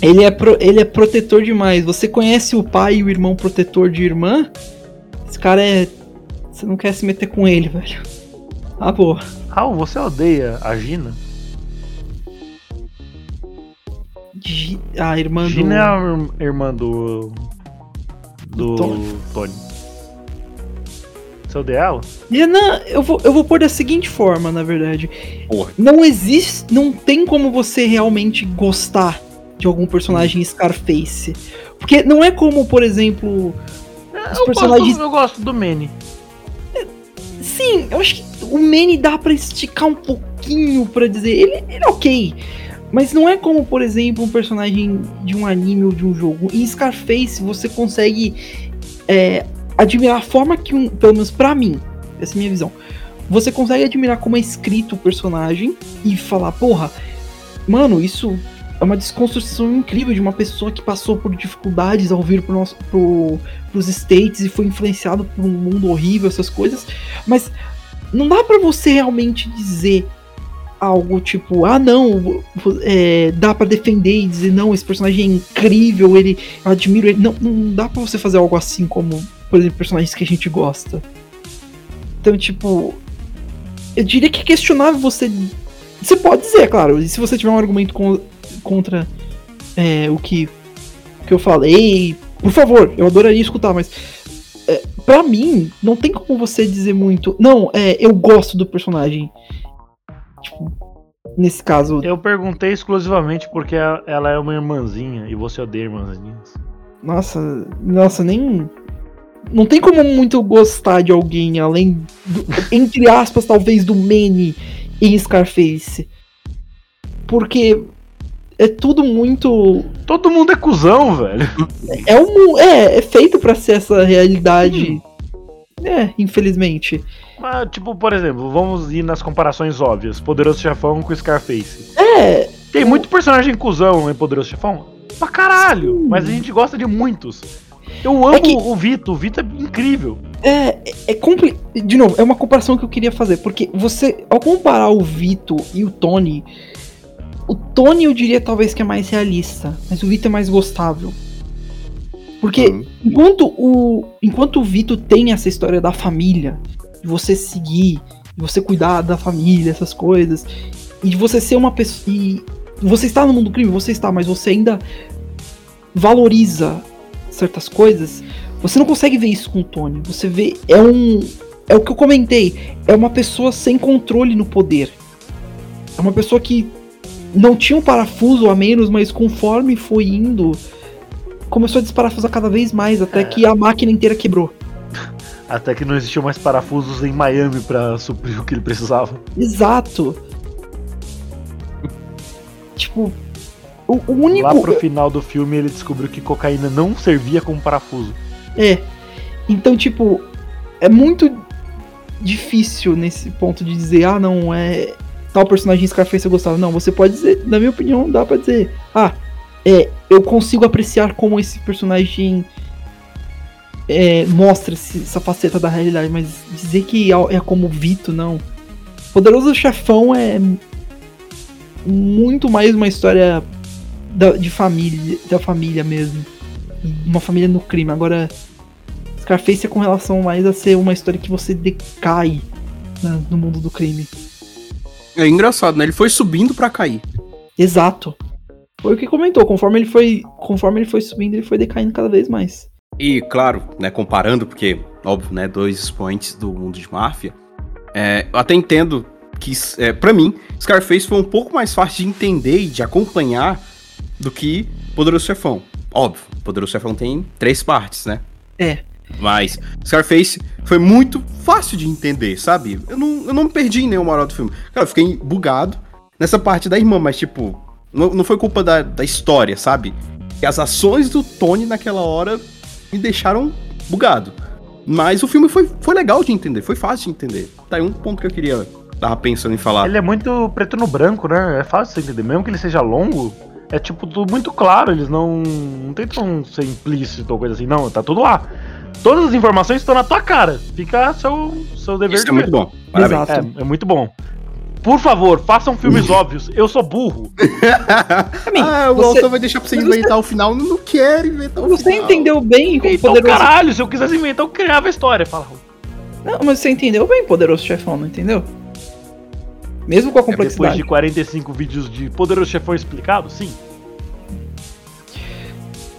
Ele é, pro- ele é protetor demais. Você conhece o pai e o irmão protetor de irmã? Esse cara é. Você não quer se meter com ele, velho. Ah, boa. Raul, você odeia a Gina? Gi- A irmã Gina do. é a ir- irmã do. Do Tony. Tony. Odeia ela? Renan, eu vou, eu vou pôr da seguinte forma, na verdade. Porra. Não existe. Não tem como você realmente gostar de algum personagem Scarface. Porque não é como, por exemplo. Os Eu personagens. gosto, eu gosto do Manny. Sim, eu acho que o Manny dá pra esticar um pouquinho pra dizer. Ele, ele é ok. Mas não é como, por exemplo, um personagem de um anime ou de um jogo. Em Scarface você consegue é, admirar a forma que um. Pelo menos pra mim, essa é a minha visão. Você consegue admirar como é escrito o personagem e falar, porra, mano, isso é uma desconstrução incrível de uma pessoa que passou por dificuldades ao vir pro nosso, pro, pros States e foi influenciado por um mundo horrível, essas coisas. Mas não dá pra você realmente dizer algo tipo, ah não, é, dá pra defender e dizer, não, esse personagem é incrível, ele, eu admiro ele. Não, não dá pra você fazer algo assim como, por exemplo, personagens que a gente gosta. Então, tipo, eu diria que é questionável você. Você pode dizer, claro, e se você tiver um argumento con- contra é, o que, o que eu falei, por favor, eu adoraria escutar, mas é, para mim, não tem como você dizer muito. Não, é, eu gosto do personagem. Tipo, nesse caso. Eu perguntei exclusivamente porque ela é uma irmãzinha e você odeia irmãzinhas. Nossa, nossa, nem. Não tem como muito gostar de alguém além, do, entre aspas, talvez do Manny em Scarface. Porque é tudo muito. Todo mundo é cuzão, velho. É, um, é, é feito pra ser essa realidade. É, infelizmente. Mas, tipo, por exemplo, vamos ir nas comparações óbvias. Poderoso Chefão com Scarface. É, Tem muito personagem cuzão em Poderoso Chefão? Pra caralho! Mas a gente gosta de muitos. Eu amo É que- o Vito, o Vito é incrível. É, é compli... De novo, é uma comparação que eu queria fazer, porque você, ao comparar o Vito e o Tony, o Tony eu diria talvez que é mais realista, mas o Vito é mais gostável. Porque Hum. enquanto o enquanto o Vito tem essa história da família, de você seguir, de você cuidar da família, essas coisas, e de você ser uma pessoa e você está no mundo do crime, você está, mas você ainda valoriza certas coisas, você não consegue ver isso com o Tony. Você vê. É um. É o que eu comentei. É uma pessoa sem controle no poder. É uma pessoa que não tinha um parafuso a menos, mas conforme foi indo, começou a desparafusar cada vez mais, até que a máquina inteira quebrou. Até que não existiam mais parafusos em Miami pra suprir o que ele precisava. Exato. Tipo, o, o único. Lá pro final do filme ele descobriu que cocaína não servia como parafuso. É. Então, tipo, é muito difícil nesse ponto de dizer, ah, não, é. Tal personagem Scarface eu gostava. Não, você pode dizer, na minha opinião, dá pra dizer, ah, é, eu consigo apreciar como esse personagem é, mostra essa faceta da realidade, mas dizer que é como o Vito, não. Poderoso Chefão é muito mais uma história da, de família, da família mesmo. Uma família no crime. Agora, Scarface é com relação mais a ser uma história que você decai né, no mundo do crime. É engraçado, né? Ele foi subindo pra cair. Exato. Foi o que comentou, conforme ele foi, conforme ele foi subindo, ele foi decaindo cada vez mais. E, claro, né, comparando, porque, óbvio, né, dois expoentes do mundo de máfia, é, eu até entendo que, é, para mim, Scarface foi um pouco mais fácil de entender e de acompanhar do que Poderoso Chefão. Óbvio, Poderoso Chefão tem três partes, né? É. Mas Scarface foi muito fácil de entender, sabe? Eu não, eu não me perdi em nenhuma hora do filme. Cara, eu fiquei bugado nessa parte da irmã, mas, tipo, não, não foi culpa da, da história, sabe? E as ações do Tony naquela hora me deixaram bugado. Mas o filme foi, foi legal de entender, foi fácil de entender. Tá aí um ponto que eu queria tava pensando em falar. Ele é muito preto no branco, né? É fácil você entender. Mesmo que ele seja longo, é tipo tudo muito claro. Eles não, não tentam ser implícito ou coisa assim. Não, tá tudo lá. Todas as informações estão na tua cara. Fica seu, seu dever Isso de é muito bom. Parabéns. Exato. É, é muito bom. Por favor, façam filmes óbvios. Eu sou burro. ah, o você- autor vai deixar pra você mas você- inventar o final. Não quero inventar o Você final. entendeu bem como Então, poderoso. caralho, se eu quisesse inventar, eu criava a história. Fala. Não, mas você entendeu bem poderoso chefão, não entendeu? Mesmo com a Depois complexidade. de 45 vídeos de Poderoso Chefão explicado, sim.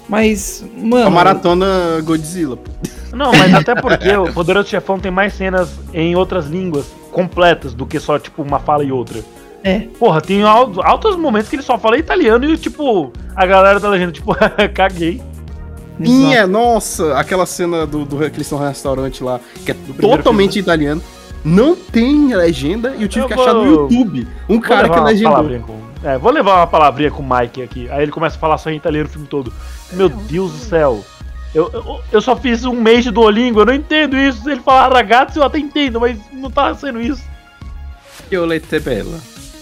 Mas, A mano. maratona Godzilla. pô. Não, mas até porque o Poderoso Chefão tem mais cenas em outras línguas completas do que só, tipo, uma fala e outra. É. Porra, tem al- altos momentos que ele só fala italiano e, tipo, a galera da legenda, tipo, caguei. Sim, é, nossa, aquela cena do, do que eles estão no restaurante lá, que é totalmente italiano. Não tem legenda e eu tive Eu que achar no vou- YouTube um Vou cara que levar uma legendou. palavrinha com- É, vou levar uma palavrinha com o Mike aqui. Aí ele começa a falar só em italiano o filme todo. Meu Deus do céu. Eu, eu, eu só fiz um mês de Duolingo, eu não entendo isso. Se ele falar ragazzo, eu até entendo, mas não tá sendo isso. Eu lete bella.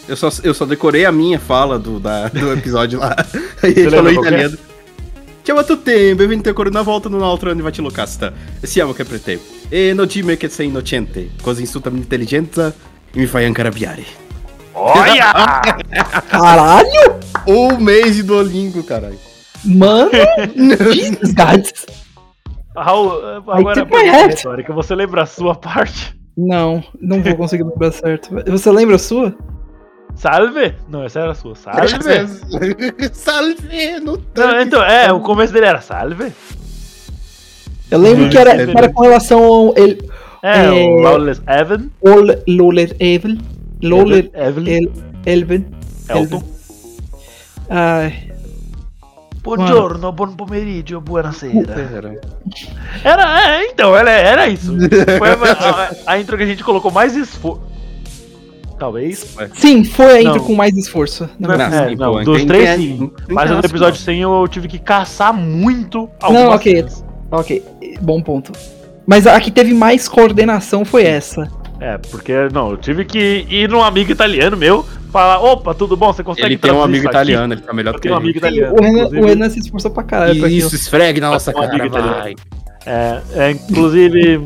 Eu só, eu só decorei a minha fala do, da- do episódio lá. Aí ele falou em é? italiano. Ciao a tutti, benvenuti ancora una volta in un altro anniversario casta. Siamo che per te. E non dimmi che sei innocente, così insulta a minha intelligenza e me fai anche arrabbiare. Olha! Caralho! Um mês de Duolingo, caralho. Mano! Jesus, guys. Raul, agora hat. retórica, você lembra a sua parte? Não, não vou conseguir lembrar certo. Você lembra a sua? Salve? Não, essa era a sua. Salve? Salve, no Não, então, é, o começo dele era salve. Eu lembro que era, Sim. era com relação ao ele, É, É. o Lawless Evan. Evel. Loler Evelyn. El, Elven. Elton. Ai, Buongiorno, buon pomeriggio, buonasera. Era, é, então, era, era isso. Foi a, a- a intro que a gente colocou mais esforço. Talvez. sim, foi a intro Não. com mais esforço. Não. Não, é, não, dos três sim. Mas no episódio não. 100 eu tive que caçar muito Não, ok. cenas. Ok, bom ponto. Mas a que teve mais coordenação foi essa. É, porque, não, eu tive que ir num amigo italiano meu, falar, opa, tudo bom, você consegue Ele tem um amigo isso aqui?" italiano, ele tá melhor Eu do que tenho um amigo italiano. O Renan, o Renan se esforçou pra caralho pra. Isso, esfregue na nossa Um cara, italiano. vai. É, é, inclusive,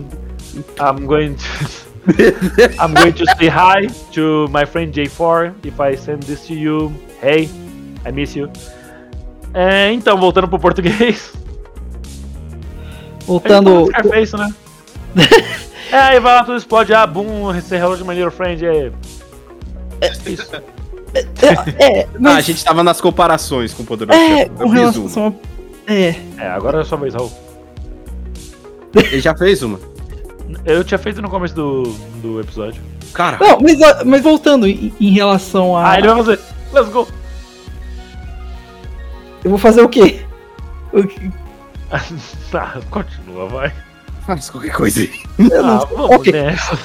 I'm going to. I'm going to say hi to my friend J4. If I send this to you, hey, I miss you. É, então, voltando pro português. Voltando. Scarface, né? é, aí vai lá, tudo explode. Ah, boom, hello to my little friend. É, isso. É, Ah, a mas. gente tava nas comparações com o Poderoso É, Chefão. Eu fiz uma. a. É, É, agora é a sua vez, Raul. Ele já fez uma. Eu tinha feito no começo do, do episódio. Cara, Não, mas, ah, mas voltando em, em relação a. Ah, ele vai fazer. Let's go. Eu vou fazer o quê? O que- tá, continua, vai. Faz qualquer coisa aí. Ah, vamos ok. nessa.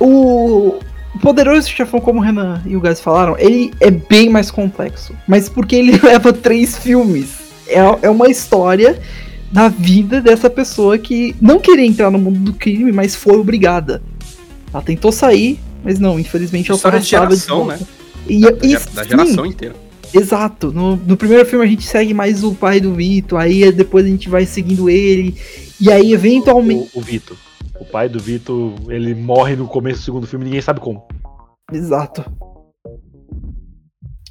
O Poderoso Chefão, como o Renan e o Gás falaram, ele é bem mais complexo. Mas porque ele leva três filmes. É, é uma história da vida dessa pessoa que não queria entrar no mundo do crime, mas foi obrigada. Ela tentou sair, mas não, infelizmente ela foi História de volta. né? E, Da, e da- da sim, geração inteira. Exato. No, no primeiro filme a gente segue mais o pai do Vitor, aí depois a gente vai seguindo ele. E aí, eventualmente. O, o Vitor. O pai do Vitor, ele morre no começo do segundo filme, ninguém sabe como. Exato.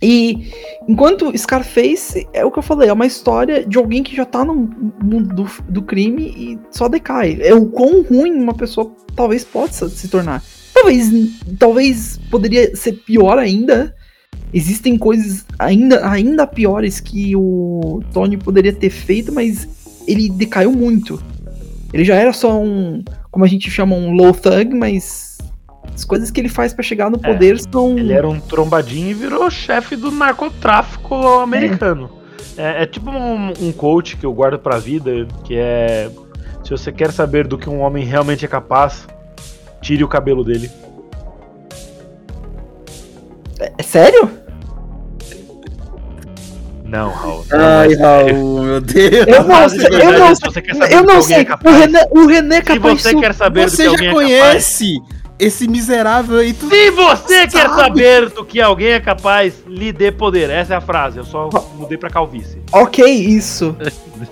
E enquanto Scarface, é o que eu falei, é uma história de alguém que já tá no mundo do, do crime e só decai. É o quão ruim uma pessoa talvez possa se tornar. Talvez, talvez poderia ser pior ainda. Existem coisas ainda, ainda piores que o Tony poderia ter feito, mas ele decaiu muito. Ele já era só um, como a gente chama, um low thug, mas as coisas que ele faz pra chegar no É, poder são. Ele era um trombadinho e virou chefe do narcotráfico americano. É, é tipo um, um coach que eu guardo pra vida, que é. Se você quer saber do que um homem realmente é capaz, tire o cabelo dele. É sério? Não, Raul. não Ai, é. Raul, meu Deus. Eu não de sei, eu verdade, não se você quer saber Eu não sei. é o, capaz, Renan, o Renan é Se capaz você de. quer saber do que Você já é capaz. conhece esse miserável aí, tu Se você quer Sabe? saber do que alguém é capaz, lhe dê poder. Essa é a frase. Eu só mudei pra calvície. Ok, isso.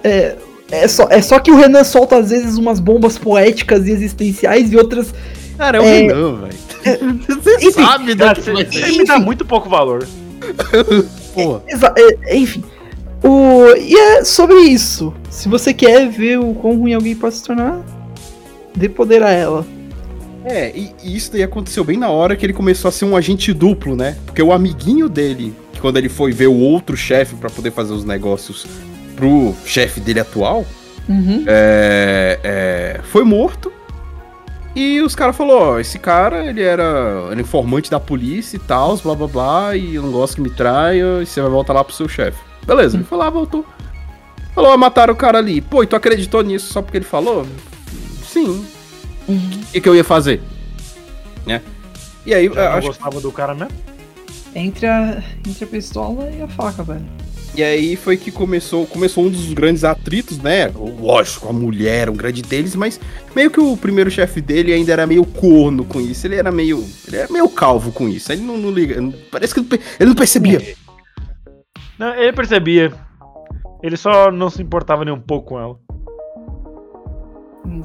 É, é, só, é só que o Renan solta às vezes umas bombas poéticas e existenciais e outras. Cara, é o É. Renan, velho. Você enfim, sabe do Cara, que você você me dá muito pouco valor. Exa- é, enfim. O, e é sobre isso. Se você quer ver o quão ruim alguém pode se tornar, dê poder a ela. É, e, e isso daí aconteceu bem na hora que ele começou a ser um agente duplo, né? Porque o amiguinho dele, que quando ele foi ver o outro chefe pra poder fazer os negócios pro chefe dele atual, Uhum. é, é, foi morto. E os caras falaram, ó, esse cara, ele era, era informante da polícia e tal, blá blá blá, e eu não gosto que me traia, e você vai voltar lá pro seu chefe. Beleza, ele foi lá, voltou. Falou, ó, mataram o cara ali. Pô, e tu acreditou nisso só porque ele falou? Sim. O que, que eu ia fazer? Né? E aí, eu Já não acho gostava do cara mesmo? Entre, a, entre a pistola e a faca, velho. E aí foi que começou, começou um dos grandes atritos, né? Lógico, a mulher um grande deles, mas meio que o primeiro chefe dele ainda era meio corno com isso. Ele era meio. Ele era meio calvo com isso. Ele não, não liga. Parece que ele não percebia. Não, ele percebia. Ele só não se importava nem um pouco com ela.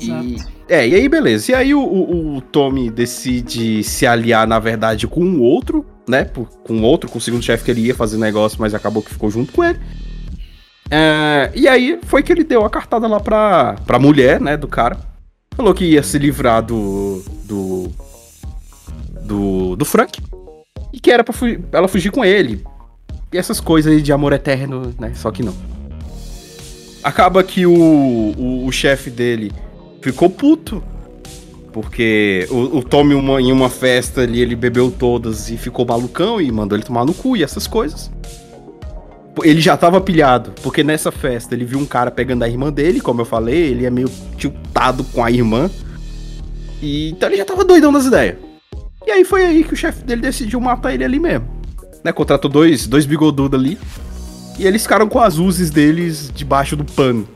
E, é, e aí beleza. E aí o, o, o Tommy decide se aliar, na verdade, com o outro, né? por- com o outro, com o segundo chefe que ele ia fazer negócio, mas acabou que ficou junto com ele. É, e aí foi que ele deu a cartada lá pra, pra mulher, né, do cara. Falou que ia se livrar do. do. do, do Frank. E que era pra fu- ela fugir com ele. E essas coisas de amor eterno, né? Só que não. Acaba que o, o, o chefe dele ficou puto. Porque o, o Tommy, uma- em uma festa ali, ele bebeu todas e ficou malucão e mandou ele tomar no cu e essas coisas. Ele já tava pilhado, porque nessa festa ele viu um cara pegando a irmã dele, como eu falei, ele é meio tiltado com a irmã. E então ele já tava doidão das ideias. E aí foi aí que o chefe dele decidiu matar ele ali mesmo. Né, contratou dois, dois bigodudos ali. E eles ficaram com as uzes deles debaixo do pano.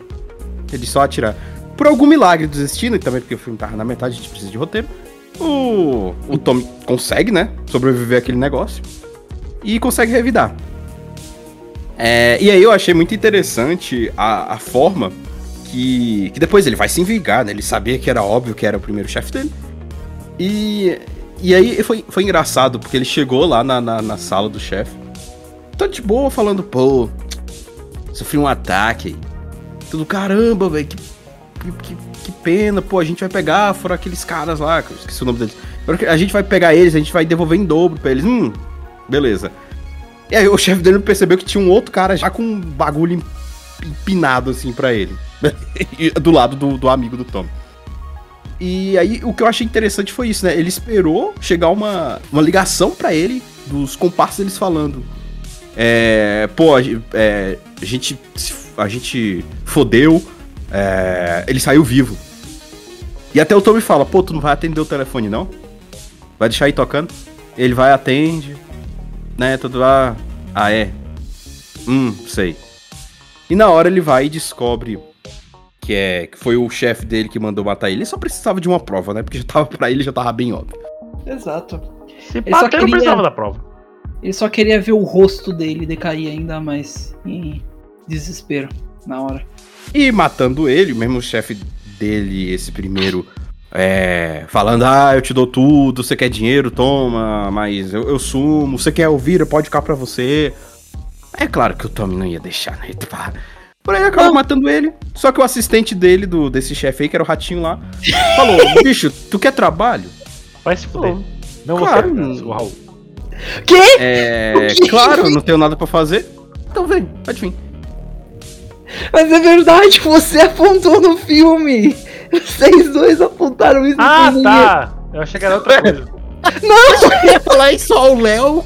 Eles só atiraram. Por algum milagre do destino, e também porque o filme tava na metade, a gente precisa de roteiro. O, o Tommy consegue, né? Sobreviver àquele negócio. E consegue revidar. É, e aí eu achei muito interessante a, a forma que, que depois ele vai se vingar, né? Ele sabia que era óbvio que era o primeiro chefe dele. E, e aí foi, foi engraçado, porque ele chegou lá na, na, na sala do chefe. Tá de boa falando, pô, sofri um ataque. Tudo caramba, velho, que, que, que, que pena, pô, a gente vai pegar, foram aqueles caras lá, esqueci o nome deles. A gente vai pegar eles, a gente vai devolver em dobro pra eles. Hum, beleza. E aí o chefe dele percebeu que tinha um outro cara já com um bagulho empinado assim pra ele. Do lado do, do amigo do Tom. E aí o que eu achei interessante foi isso, né? Ele esperou chegar uma, uma ligação pra ele dos comparsas deles falando. É, pô, é, a gente a gente fodeu, é, ele saiu vivo. E até o Tommy fala, pô, tu não vai atender o telefone, não? Vai deixar aí tocando? Ele vai, atende, né, tudo lá. Ah, é? Hum, sei. E na hora ele vai e descobre que é que foi o chefe dele que mandou matar ele. Ele só precisava de uma prova, né? Porque já tava para ele já tava bem óbvio. Exato. Se Ele só bater, não queria- precisava da prova. Ele só queria ver o rosto dele decair ainda mais em desespero na hora. E matando ele, mesmo o chefe dele, esse primeiro, é, falando: Ah, eu te dou tudo, você quer dinheiro, toma, mas eu, eu sumo, você quer ouvir, pode ficar pra você. É claro que o Tommy não ia deixar, né? Pá. Por aí acabou matando ele. Só que o assistente dele, do, desse chefe aí, que era o ratinho lá, falou: Bicho, tu quer trabalho? Vai se fuder. Não Claro. você, o Raul. Que? É. Claro, não tenho nada pra fazer. Então vem, pode vir. Mas é verdade, você apontou no filme. Vocês dois apontaram isso no Ah, filme. tá. Eu achei que era outra coisa. Eu ia falar isso só o Léo.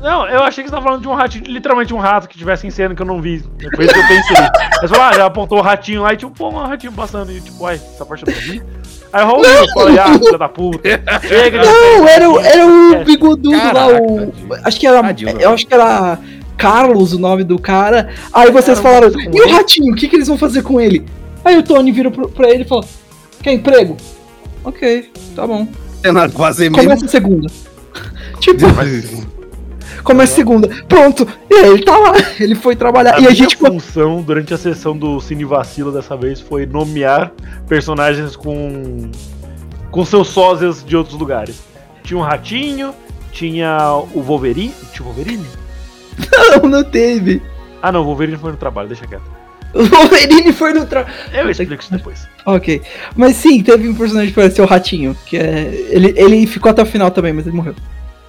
Não, eu achei que você tava falando de um ratinho, literalmente um rato que tivesse em cena que eu não vi. Foi isso que eu pensei. Mas falou, ah, já apontou o ratinho lá e tipo, pô, um ratinho passando. E tipo, uai, essa parte eu não vi. Aí o viu, eu falei, ah, filha da puta. Chega Não, era, o- era o É. bigodudo lá, Caraca, o. tadinho. Acho que era. Tadinho, eu acho que era Carlos o nome do cara. Aí vocês falaram, e o ratinho, o que, que eles vão fazer com ele? Aí o Tony vira pro- pra ele e fala: Quer emprego? Ok, tá bom. Tem nada pra fazer mesmo. Começa a segunda. tipo, começa a segunda. Pronto. E aí ele tá lá. Ele foi trabalhar. A e a gente. função durante a sessão do Cine Vacilo dessa vez foi nomear personagens com com seus sósias de outros lugares. Tinha um ratinho, tinha o Wolverine. Tinha o Wolverine? Não, não teve. Ah não, o Wolverine foi no trabalho, deixa quieto. O Wolverine foi no tra... Eu explico isso depois. Ok. Mas sim, teve um personagem que pareceu o Ratinho. Que é. Ele, ele ficou até o final também, mas ele morreu. Não,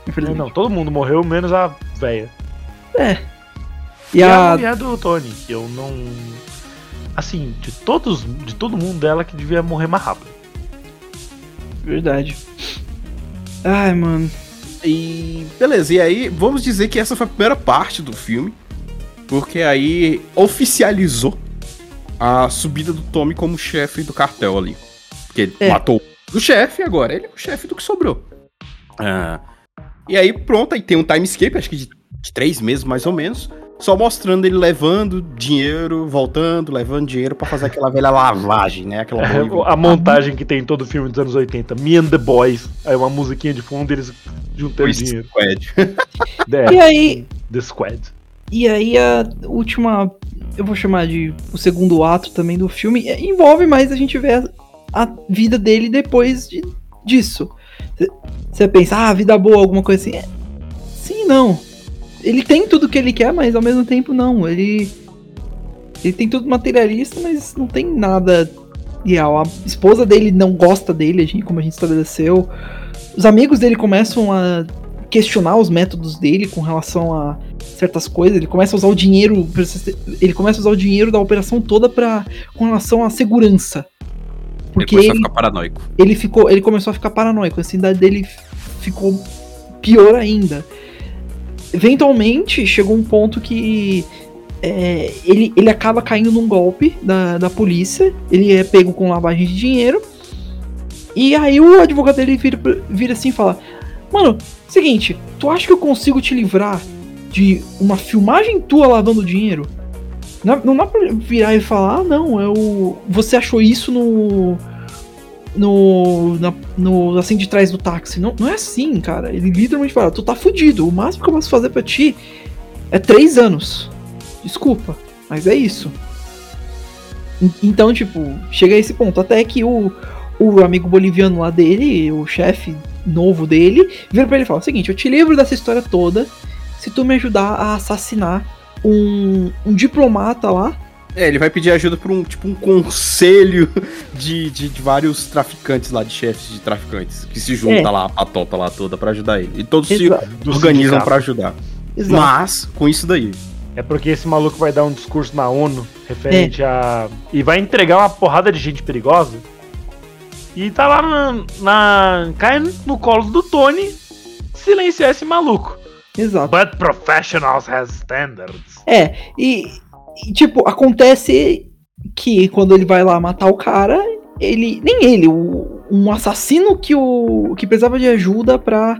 Infelizmente. não, todo mundo morreu, menos a véia. E E a a. mulher do Tony, que eu não. Assim, de todos. De todo mundo dela que devia morrer mais rápido. Verdade. Ai, mano. E beleza, e aí vamos dizer que essa foi a primeira parte do filme, porque aí oficializou a subida do Tommy como chefe do cartel ali. Porque ele É. matou o chefe, agora ele é o chefe do que sobrou. Ah, e aí pronto, aí tem um timescape, acho que de, de três meses mais ou menos, só mostrando ele levando dinheiro, voltando, levando dinheiro pra fazer aquela velha lavagem, né? Aquela boa- a montagem que tem em todo filme dos anos 80. Me and the Boys. Aí uma musiquinha de fundo e eles juntando dinheiro. Squad. É, E aí. The Squad. E aí a última. Eu vou chamar de o segundo ato também do filme. é, Envolve mais a gente ver a, a vida dele depois de, disso. Você pensa, ah, vida boa, alguma coisa assim. É, sim, não. Ele tem tudo que ele quer, mas ao mesmo tempo não. Ele. Ele tem tudo materialista, mas não tem nada real. A esposa dele não gosta dele, como a gente estabeleceu. Os amigos dele começam a questionar os métodos dele com relação a certas coisas. Ele começa a usar o dinheiro. Ele começa a usar o dinheiro da operação toda para com relação à segurança. Porque ele começou ele, a ficar paranoico. ele ficou, ele começou a ficar paranoico. A ansiedade dele ficou pior ainda. Eventualmente chegou um ponto que é, ele, ele acaba caindo num golpe da, da polícia. Ele é pego com lavagem de dinheiro. E aí o advogado dele vira, vira assim e fala: Mano, seguinte, tu acha que eu consigo te livrar de uma filmagem tua lavando dinheiro? Não, não dá pra virar e falar, ah, não, eu. Você achou isso no. No. Na, no assim de trás do táxi. Não, não é assim, cara. Ele literalmente fala, tu tá fudido. O máximo que eu posso fazer pra ti é três anos. Desculpa, mas é isso. En- Então, tipo, chega a esse ponto. Até que o, o amigo boliviano lá dele, o chefe novo dele, vira pra ele e fala: seguinte, eu te livro dessa história toda se tu me ajudar a assassinar um, um diplomata lá. É, ele vai pedir ajuda por um tipo um conselho de, de, de vários traficantes lá, de chefes de traficantes, que se junta É. lá, a patota lá toda pra ajudar ele. E todos Exato. se organizam pra ajudar. Exato. Mas, com isso daí. É porque esse maluco vai dar um discurso na ONU referente a. E vai entregar uma porrada de gente perigosa. E tá lá na. na cai no colo do Tony silenciar esse maluco. Exato. But professionals has standards. É, e, e, tipo, acontece que quando ele vai lá matar o cara, ele. Nem ele, o, um assassino que, o, que precisava de ajuda pra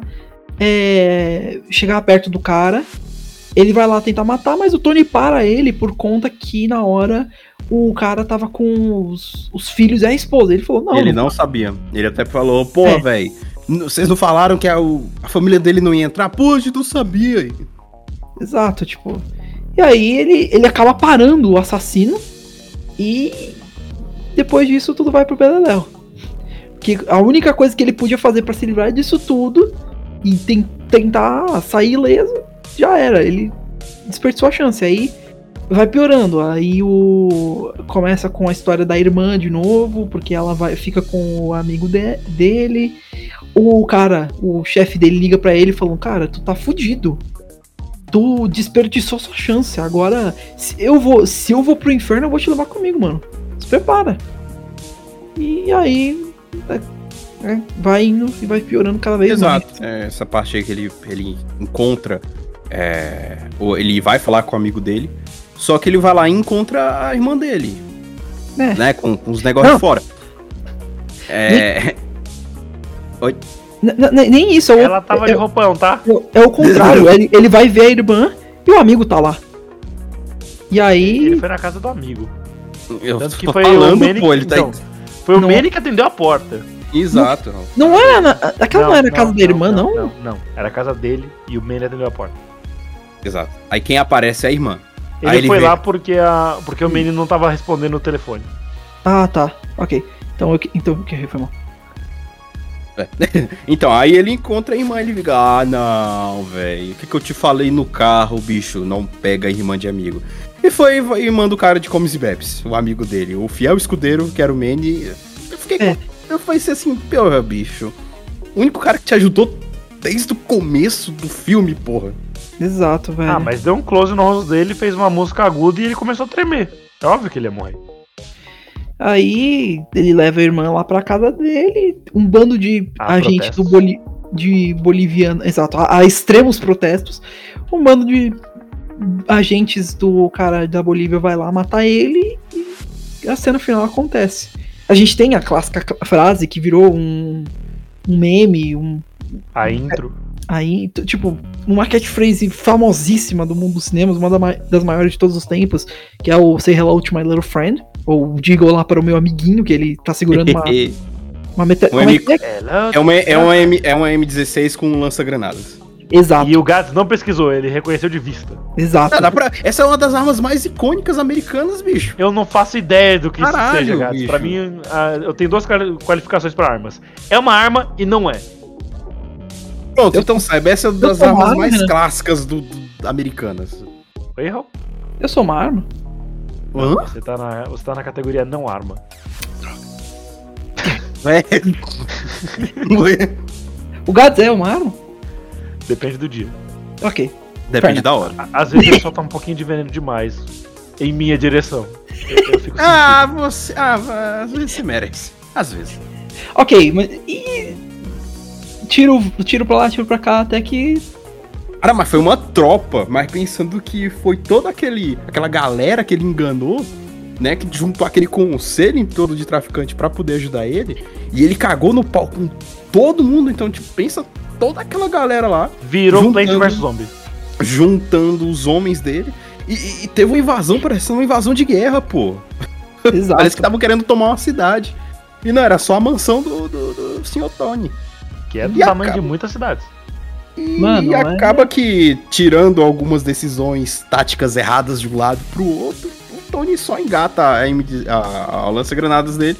é, chegar perto do cara. Ele vai lá tentar matar, mas o Tony para ele por conta que na hora o cara tava com os, os filhos e a esposa. Ele falou: Não, ele não sabia. Ele até falou, pô, É. velho, vocês não falaram que a, o- a família dele não ia entrar? Pô, a gente não sabia. Exato, tipo. E aí ele, ele acaba parando o assassino e depois disso tudo vai pro Beleléu. Que a única coisa que ele podia fazer pra se livrar disso tudo e ten- tentar sair ileso já era. Ele desperdiçou a chance. Aí vai piorando. Aí o começa com a história da irmã de novo, porque ela vai fica com o amigo de- dele. O cara, o chefe dele liga pra ele falando: "Cara, tu tá fudido tu desperdiçou sua chance. Agora, se eu vou, se eu vou pro inferno, eu vou te levar comigo, mano. Se prepara. E aí é, é, vai indo e vai piorando cada vez Exato. mais. É, essa parte aí que ele, ele encontra. é, ou ele vai falar com o amigo dele. Só que ele vai lá e encontra a irmã dele. É. Né? Com, com os negócios Não. fora. É. N- Nem isso, é o, Ela tava de é, roupão, tá? é, é o contrário. ele, ele vai ver a irmã e o amigo tá lá. E aí. Ele foi na casa do amigo. Eu Tanto que foi falando, o Manny pô, ele tá. então, Foi o Não. Manny que atendeu a porta. Exato. Não era. Na, aquela não, era a casa da irmã, não? Não, não. Era a casa dele e o Manny atendeu a porta. Exato. Aí quem aparece é a irmã. Ele, ele foi vê. lá porque, a, porque o Manny não tava respondendo o telefone. Ah, tá. Ok. Então eu que- então que foi mal. Então, aí ele encontra a irmã e ele fica, ah, não, velho, o que, que eu te falei no carro, bicho? Não pega a irmã de amigo. E foi e manda o cara de comes e bebes, o amigo dele, o fiel escudeiro, que era o Manny. Eu fiquei É. Eu falei assim, porra, bicho. O único cara que te ajudou desde o começo do filme, porra. Exato, velho. Ah, mas deu um close no rosto dele, fez uma música aguda e ele começou a tremer. É óbvio que ele ia morrer. Aí ele leva a irmã lá pra casa dele, um bando de Ah, protestos. do Boli de boliviano, exato, a, a extremos protestos, um bando de agentes do cara da Bolívia vai lá matar ele e a cena final acontece. A gente tem a clássica ca- frase que virou um, um meme, um A intro. aí, tipo, uma catchphrase famosíssima do mundo dos cinemas, uma da ma- das maiores de todos os tempos, que é o Say Hello to My Little Friend, ou diga olá para o meu amiguinho, que ele tá segurando uma, uma meta... Um como é uma, é uma, M, é uma M16 com lança-granadas. Exato, E o Gats não pesquisou, ele reconheceu de vista. exato. Ah, dá pra- essa é uma das armas mais icônicas americanas, bicho. Eu não faço ideia do que Caralho, isso seja, Gats. bicho. Pra mim, ah, eu tenho duas quali- qualificações pra armas. É uma arma e não é. Pronto, então saiba, essa é uma das armas arma, mais né? clássicas do, do- americanas. Errou. Eu sou uma arma. Hã? Você tá, na, você tá na categoria não arma. É. O Gads é uma arma? Depende do dia. Ok. Depende da hora. À- Às vezes ele solta um pouquinho de veneno demais em minha direção. Eu, eu fico Ah, sentindo. você. Ah, às vezes você merece. Às vezes. Ok, mas. E. Tiro, tiro pra lá, tiro pra cá, até que. Cara, mas foi uma tropa, mas pensando que foi toda aquele, aquela galera que ele enganou, né? Que juntou aquele conselho em todo de traficante pra poder ajudar ele. E ele cagou no pau com todo mundo. Então, tipo, pensa toda aquela galera lá, Virou juntando- vs Zombie. juntando os homens dele. E, e- e teve uma invasão, parecendo uma invasão de guerra, pô. Exato. Parece que estavam querendo tomar uma cidade. E não, era só a mansão do, do, do Sr. Tony. Que é do E tamanho acaba- de muitas cidades. E Mano, é- acaba que, tirando algumas decisões táticas erradas de um lado pro outro, o Tony só engata a, MD a, a lança-granadas dele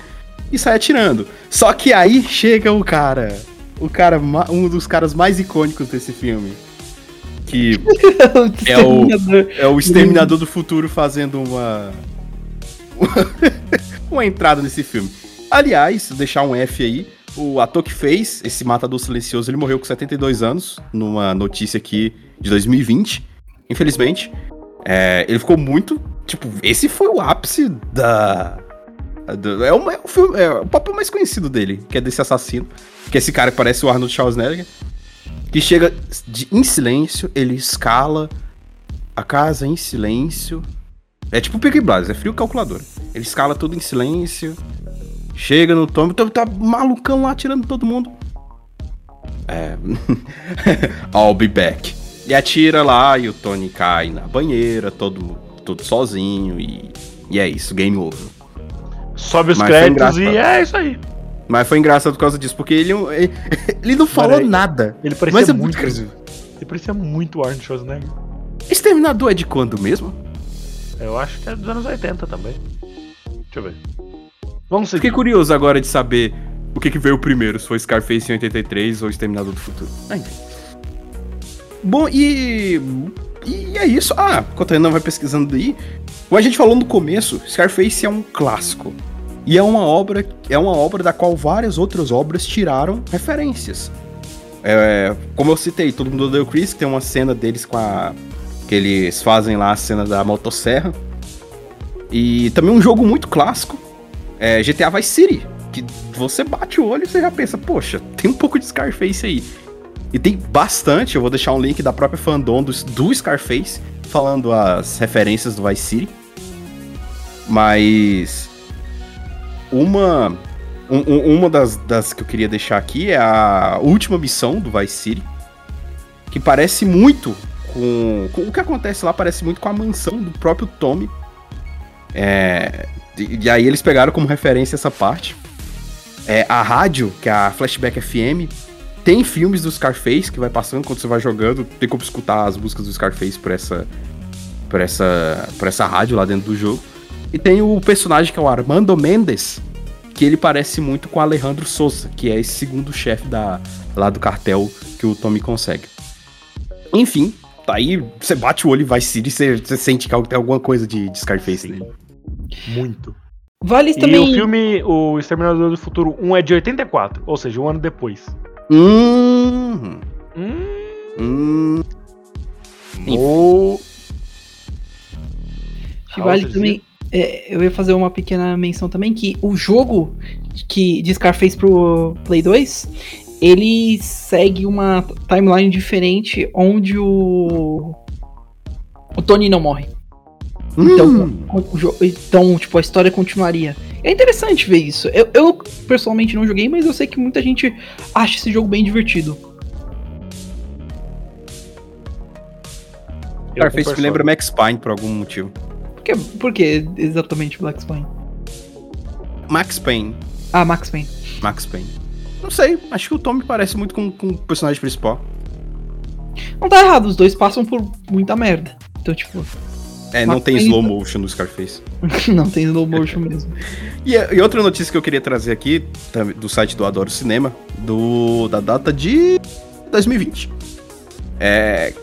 e sai atirando. Só que aí chega o cara, o cara, um dos caras mais icônicos desse filme, que É o- Exterminador. é o Exterminador do Futuro fazendo uma. uma entrada nesse filme. Aliás, deixar um F aí. O ator que fez esse Matador Silencioso, ele morreu com 72 anos, numa notícia aqui de 2020, infelizmente. É, ele ficou muito. Tipo, esse foi o ápice da. do- é, o, é o filme, é o papel mais conhecido dele, que é desse assassino. Que é esse cara que parece o Arnold Schwarzenegger. Que chega de- em silêncio, ele escala a casa em silêncio. É tipo o Peaky Blinders, é frio calculador. Ele escala tudo em silêncio. Chega no Tommy, o Tommy tá malucão lá, atirando todo mundo. É. I'll be back. E atira lá e o Tony cai na banheira, todo, todo sozinho e, e é isso, game over. Sobe os Mas créditos e é isso aí. Mas foi engraçado por causa disso, porque ele, ele, ele não falou Mano, nada. Ele parecia Mas é muito. muito incrível. ele parecia muito o Arnold Schwarzenegger. Exterminador é de quando mesmo? Eu acho que é dos anos 80 também. Deixa eu ver. Vamos seguir. Fiquei curioso agora de saber o que, que veio primeiro, se foi Scarface em 83 ou Exterminador do Futuro. Ah, enfim. Bom, e. E é isso. Ah, enquanto a Renan vai pesquisando aí. Como a gente falou no começo, Scarface é um clássico. E é uma obra, é uma obra da qual várias outras obras tiraram referências. É, como eu citei, todo mundo odeia o Chris, que tem uma cena deles com a. que eles fazem lá a cena da motosserra. E também um jogo muito clássico, é GTA Vice City, que você bate o olho e você já pensa, poxa, tem um pouco de Scarface aí. E tem bastante, eu vou deixar um link da própria fandom do, do Scarface, falando as referências do Vice City. Mas uma um- um- uma das, das que eu queria deixar aqui é a última missão do Vice City, que parece muito com, com o que acontece lá parece muito com a mansão do próprio Tommy. É, e, e aí eles pegaram como referência essa parte. É, a rádio, que é a Flashback FM, tem filmes do Scarface que vai passando quando você vai jogando. Tem como escutar as músicas do Scarface por essa, por essa, por essa rádio lá dentro do jogo. E tem o personagem que é o Armando Mendes, que ele parece muito com o Alejandro Souza, que é esse segundo chefe da, lá do cartel que o Tommy consegue. Enfim, tá aí, você bate o olho e vai se e você, você sente que tem alguma coisa de, de Scarface ali. Muito. Vale E também. o filme, o Exterminador do Futuro 1 é de 84, ou seja, um ano depois. Hum, Hum, hum, o... Vale também. é, eu ia fazer uma pequena menção também que o jogo que de Scarface pro Play 2, ele segue uma timeline diferente onde o o Tony não morre. Então, hum. o então, tipo, a história continuaria. É interessante ver isso. Eu, eu, pessoalmente não joguei, mas eu sei que muita gente acha esse jogo bem divertido. Eu Scarface me lembra Max Payne por algum motivo. Por que, por que exatamente Black Spine? Max Payne. Ah, Max Payne. Max Payne. Não sei, acho que o Tommy parece muito com, com o personagem principal. Não tá errado, os dois passam por muita merda. Então, tipo, É, não tem slow motion no Scarface. não tem slow motion mesmo. E, e outra notícia que eu queria trazer aqui, tam- do site do Adoro Cinema, do, da data de 2020. É,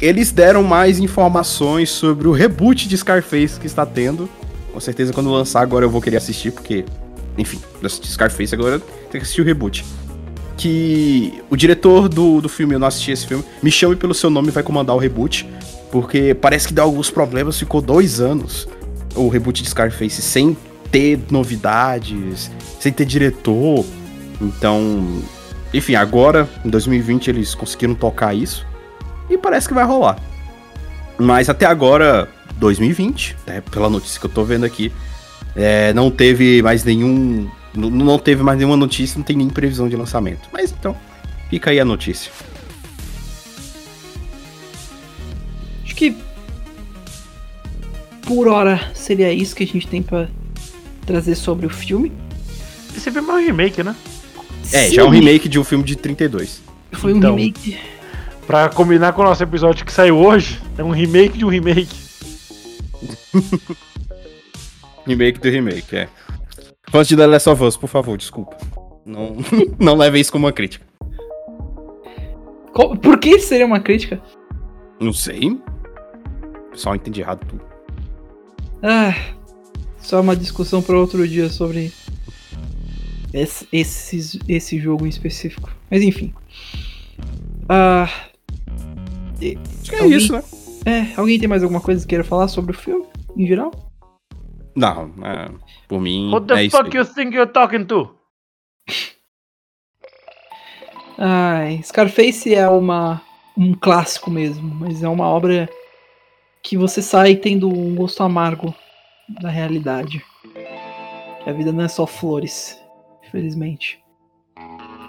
eles deram mais informações sobre o reboot de Scarface que está tendo. Com certeza, quando lançar agora eu vou querer assistir, porque, enfim, assisti Scarface agora, tem que assistir o reboot. Que o diretor do, do filme, eu não assisti esse filme, me chame pelo seu nome e vai comandar o reboot. Porque parece que deu alguns problemas, ficou dois anos o reboot de Scarface sem ter novidades, sem ter diretor. Então, enfim, agora, em 2020, eles conseguiram tocar isso. E parece que vai rolar. Mas até agora, 2020, né, pela notícia que eu tô vendo aqui, é, não teve mais nenhum. Não, teve mais nenhuma notícia, não tem nem previsão de lançamento. Mas então, fica aí a notícia. Acho que por hora seria isso que a gente tem pra trazer sobre o filme. Esse filme é um remake, né? É, Sim, já é um remake de um filme de 32. Foi um Então. remake. Pra combinar com o nosso episódio que saiu hoje, é um remake de um remake. Remake do remake, é. Fãs de The Last of Us, por favor, desculpa. Não, não leve isso como uma crítica. Por que seria uma crítica? Não sei. Pessoal entende errado tudo. Ah, só uma discussão para outro dia sobre esse, esses- esse jogo em específico. Mas enfim. Ah, Acho que é Alguém- isso, né? é, alguém tem mais alguma coisa que queira falar sobre o filme, em geral? Não, é, por mim. What the é fuck you think you're talking to? Ai, Scarface é uma, um clássico mesmo, mas é uma obra que você sai tendo um gosto amargo da realidade. Que a vida não é só flores. infelizmente.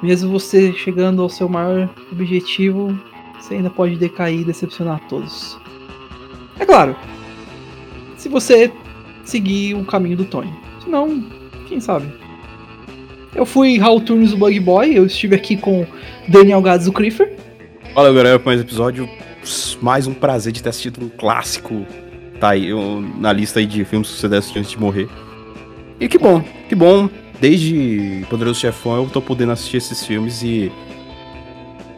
Mesmo você chegando ao seu maior objetivo, você ainda pode decair e decepcionar todos. É claro, se você seguir o caminho do Tony. Senão, quem sabe? Eu fui Raul Turns do Bug Boy, eu estive aqui com Daniel Gads do Creeper. Fala galera, mais episódio. Mais um prazer de ter assistido um clássico. Tá aí um, na lista aí de filmes que você deve assistir antes de morrer. E que bom, que bom. Desde Poderoso Chefão eu tô podendo assistir esses filmes e.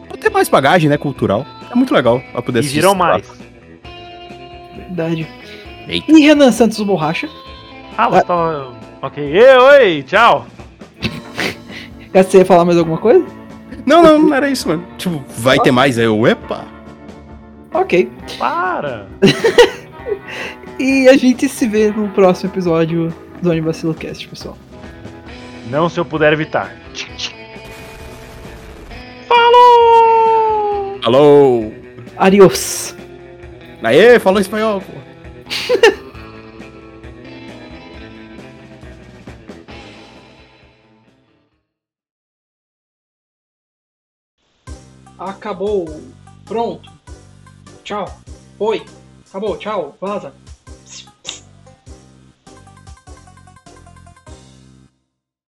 Vou ter mais bagagem, né? Cultural. É muito legal pra poder E assistir. viram mais. Verdade. Eita. E Renan Santos do Borracha. Ah, você tava. Ok. Ei, oi, tchau. Você ia falar mais alguma coisa? Não, não, não era isso, mano. Tipo, vai ter mais? Aí eu, epa! Ok. Para. E a gente se vê no próximo episódio do Anivacilo Cast, pessoal. Não se eu puder evitar. Falou! Alô! Adiós. Aê, falou espanhol, pô. Acabou. Pronto. Tchau. Foi. Acabou. Tchau. Vaza.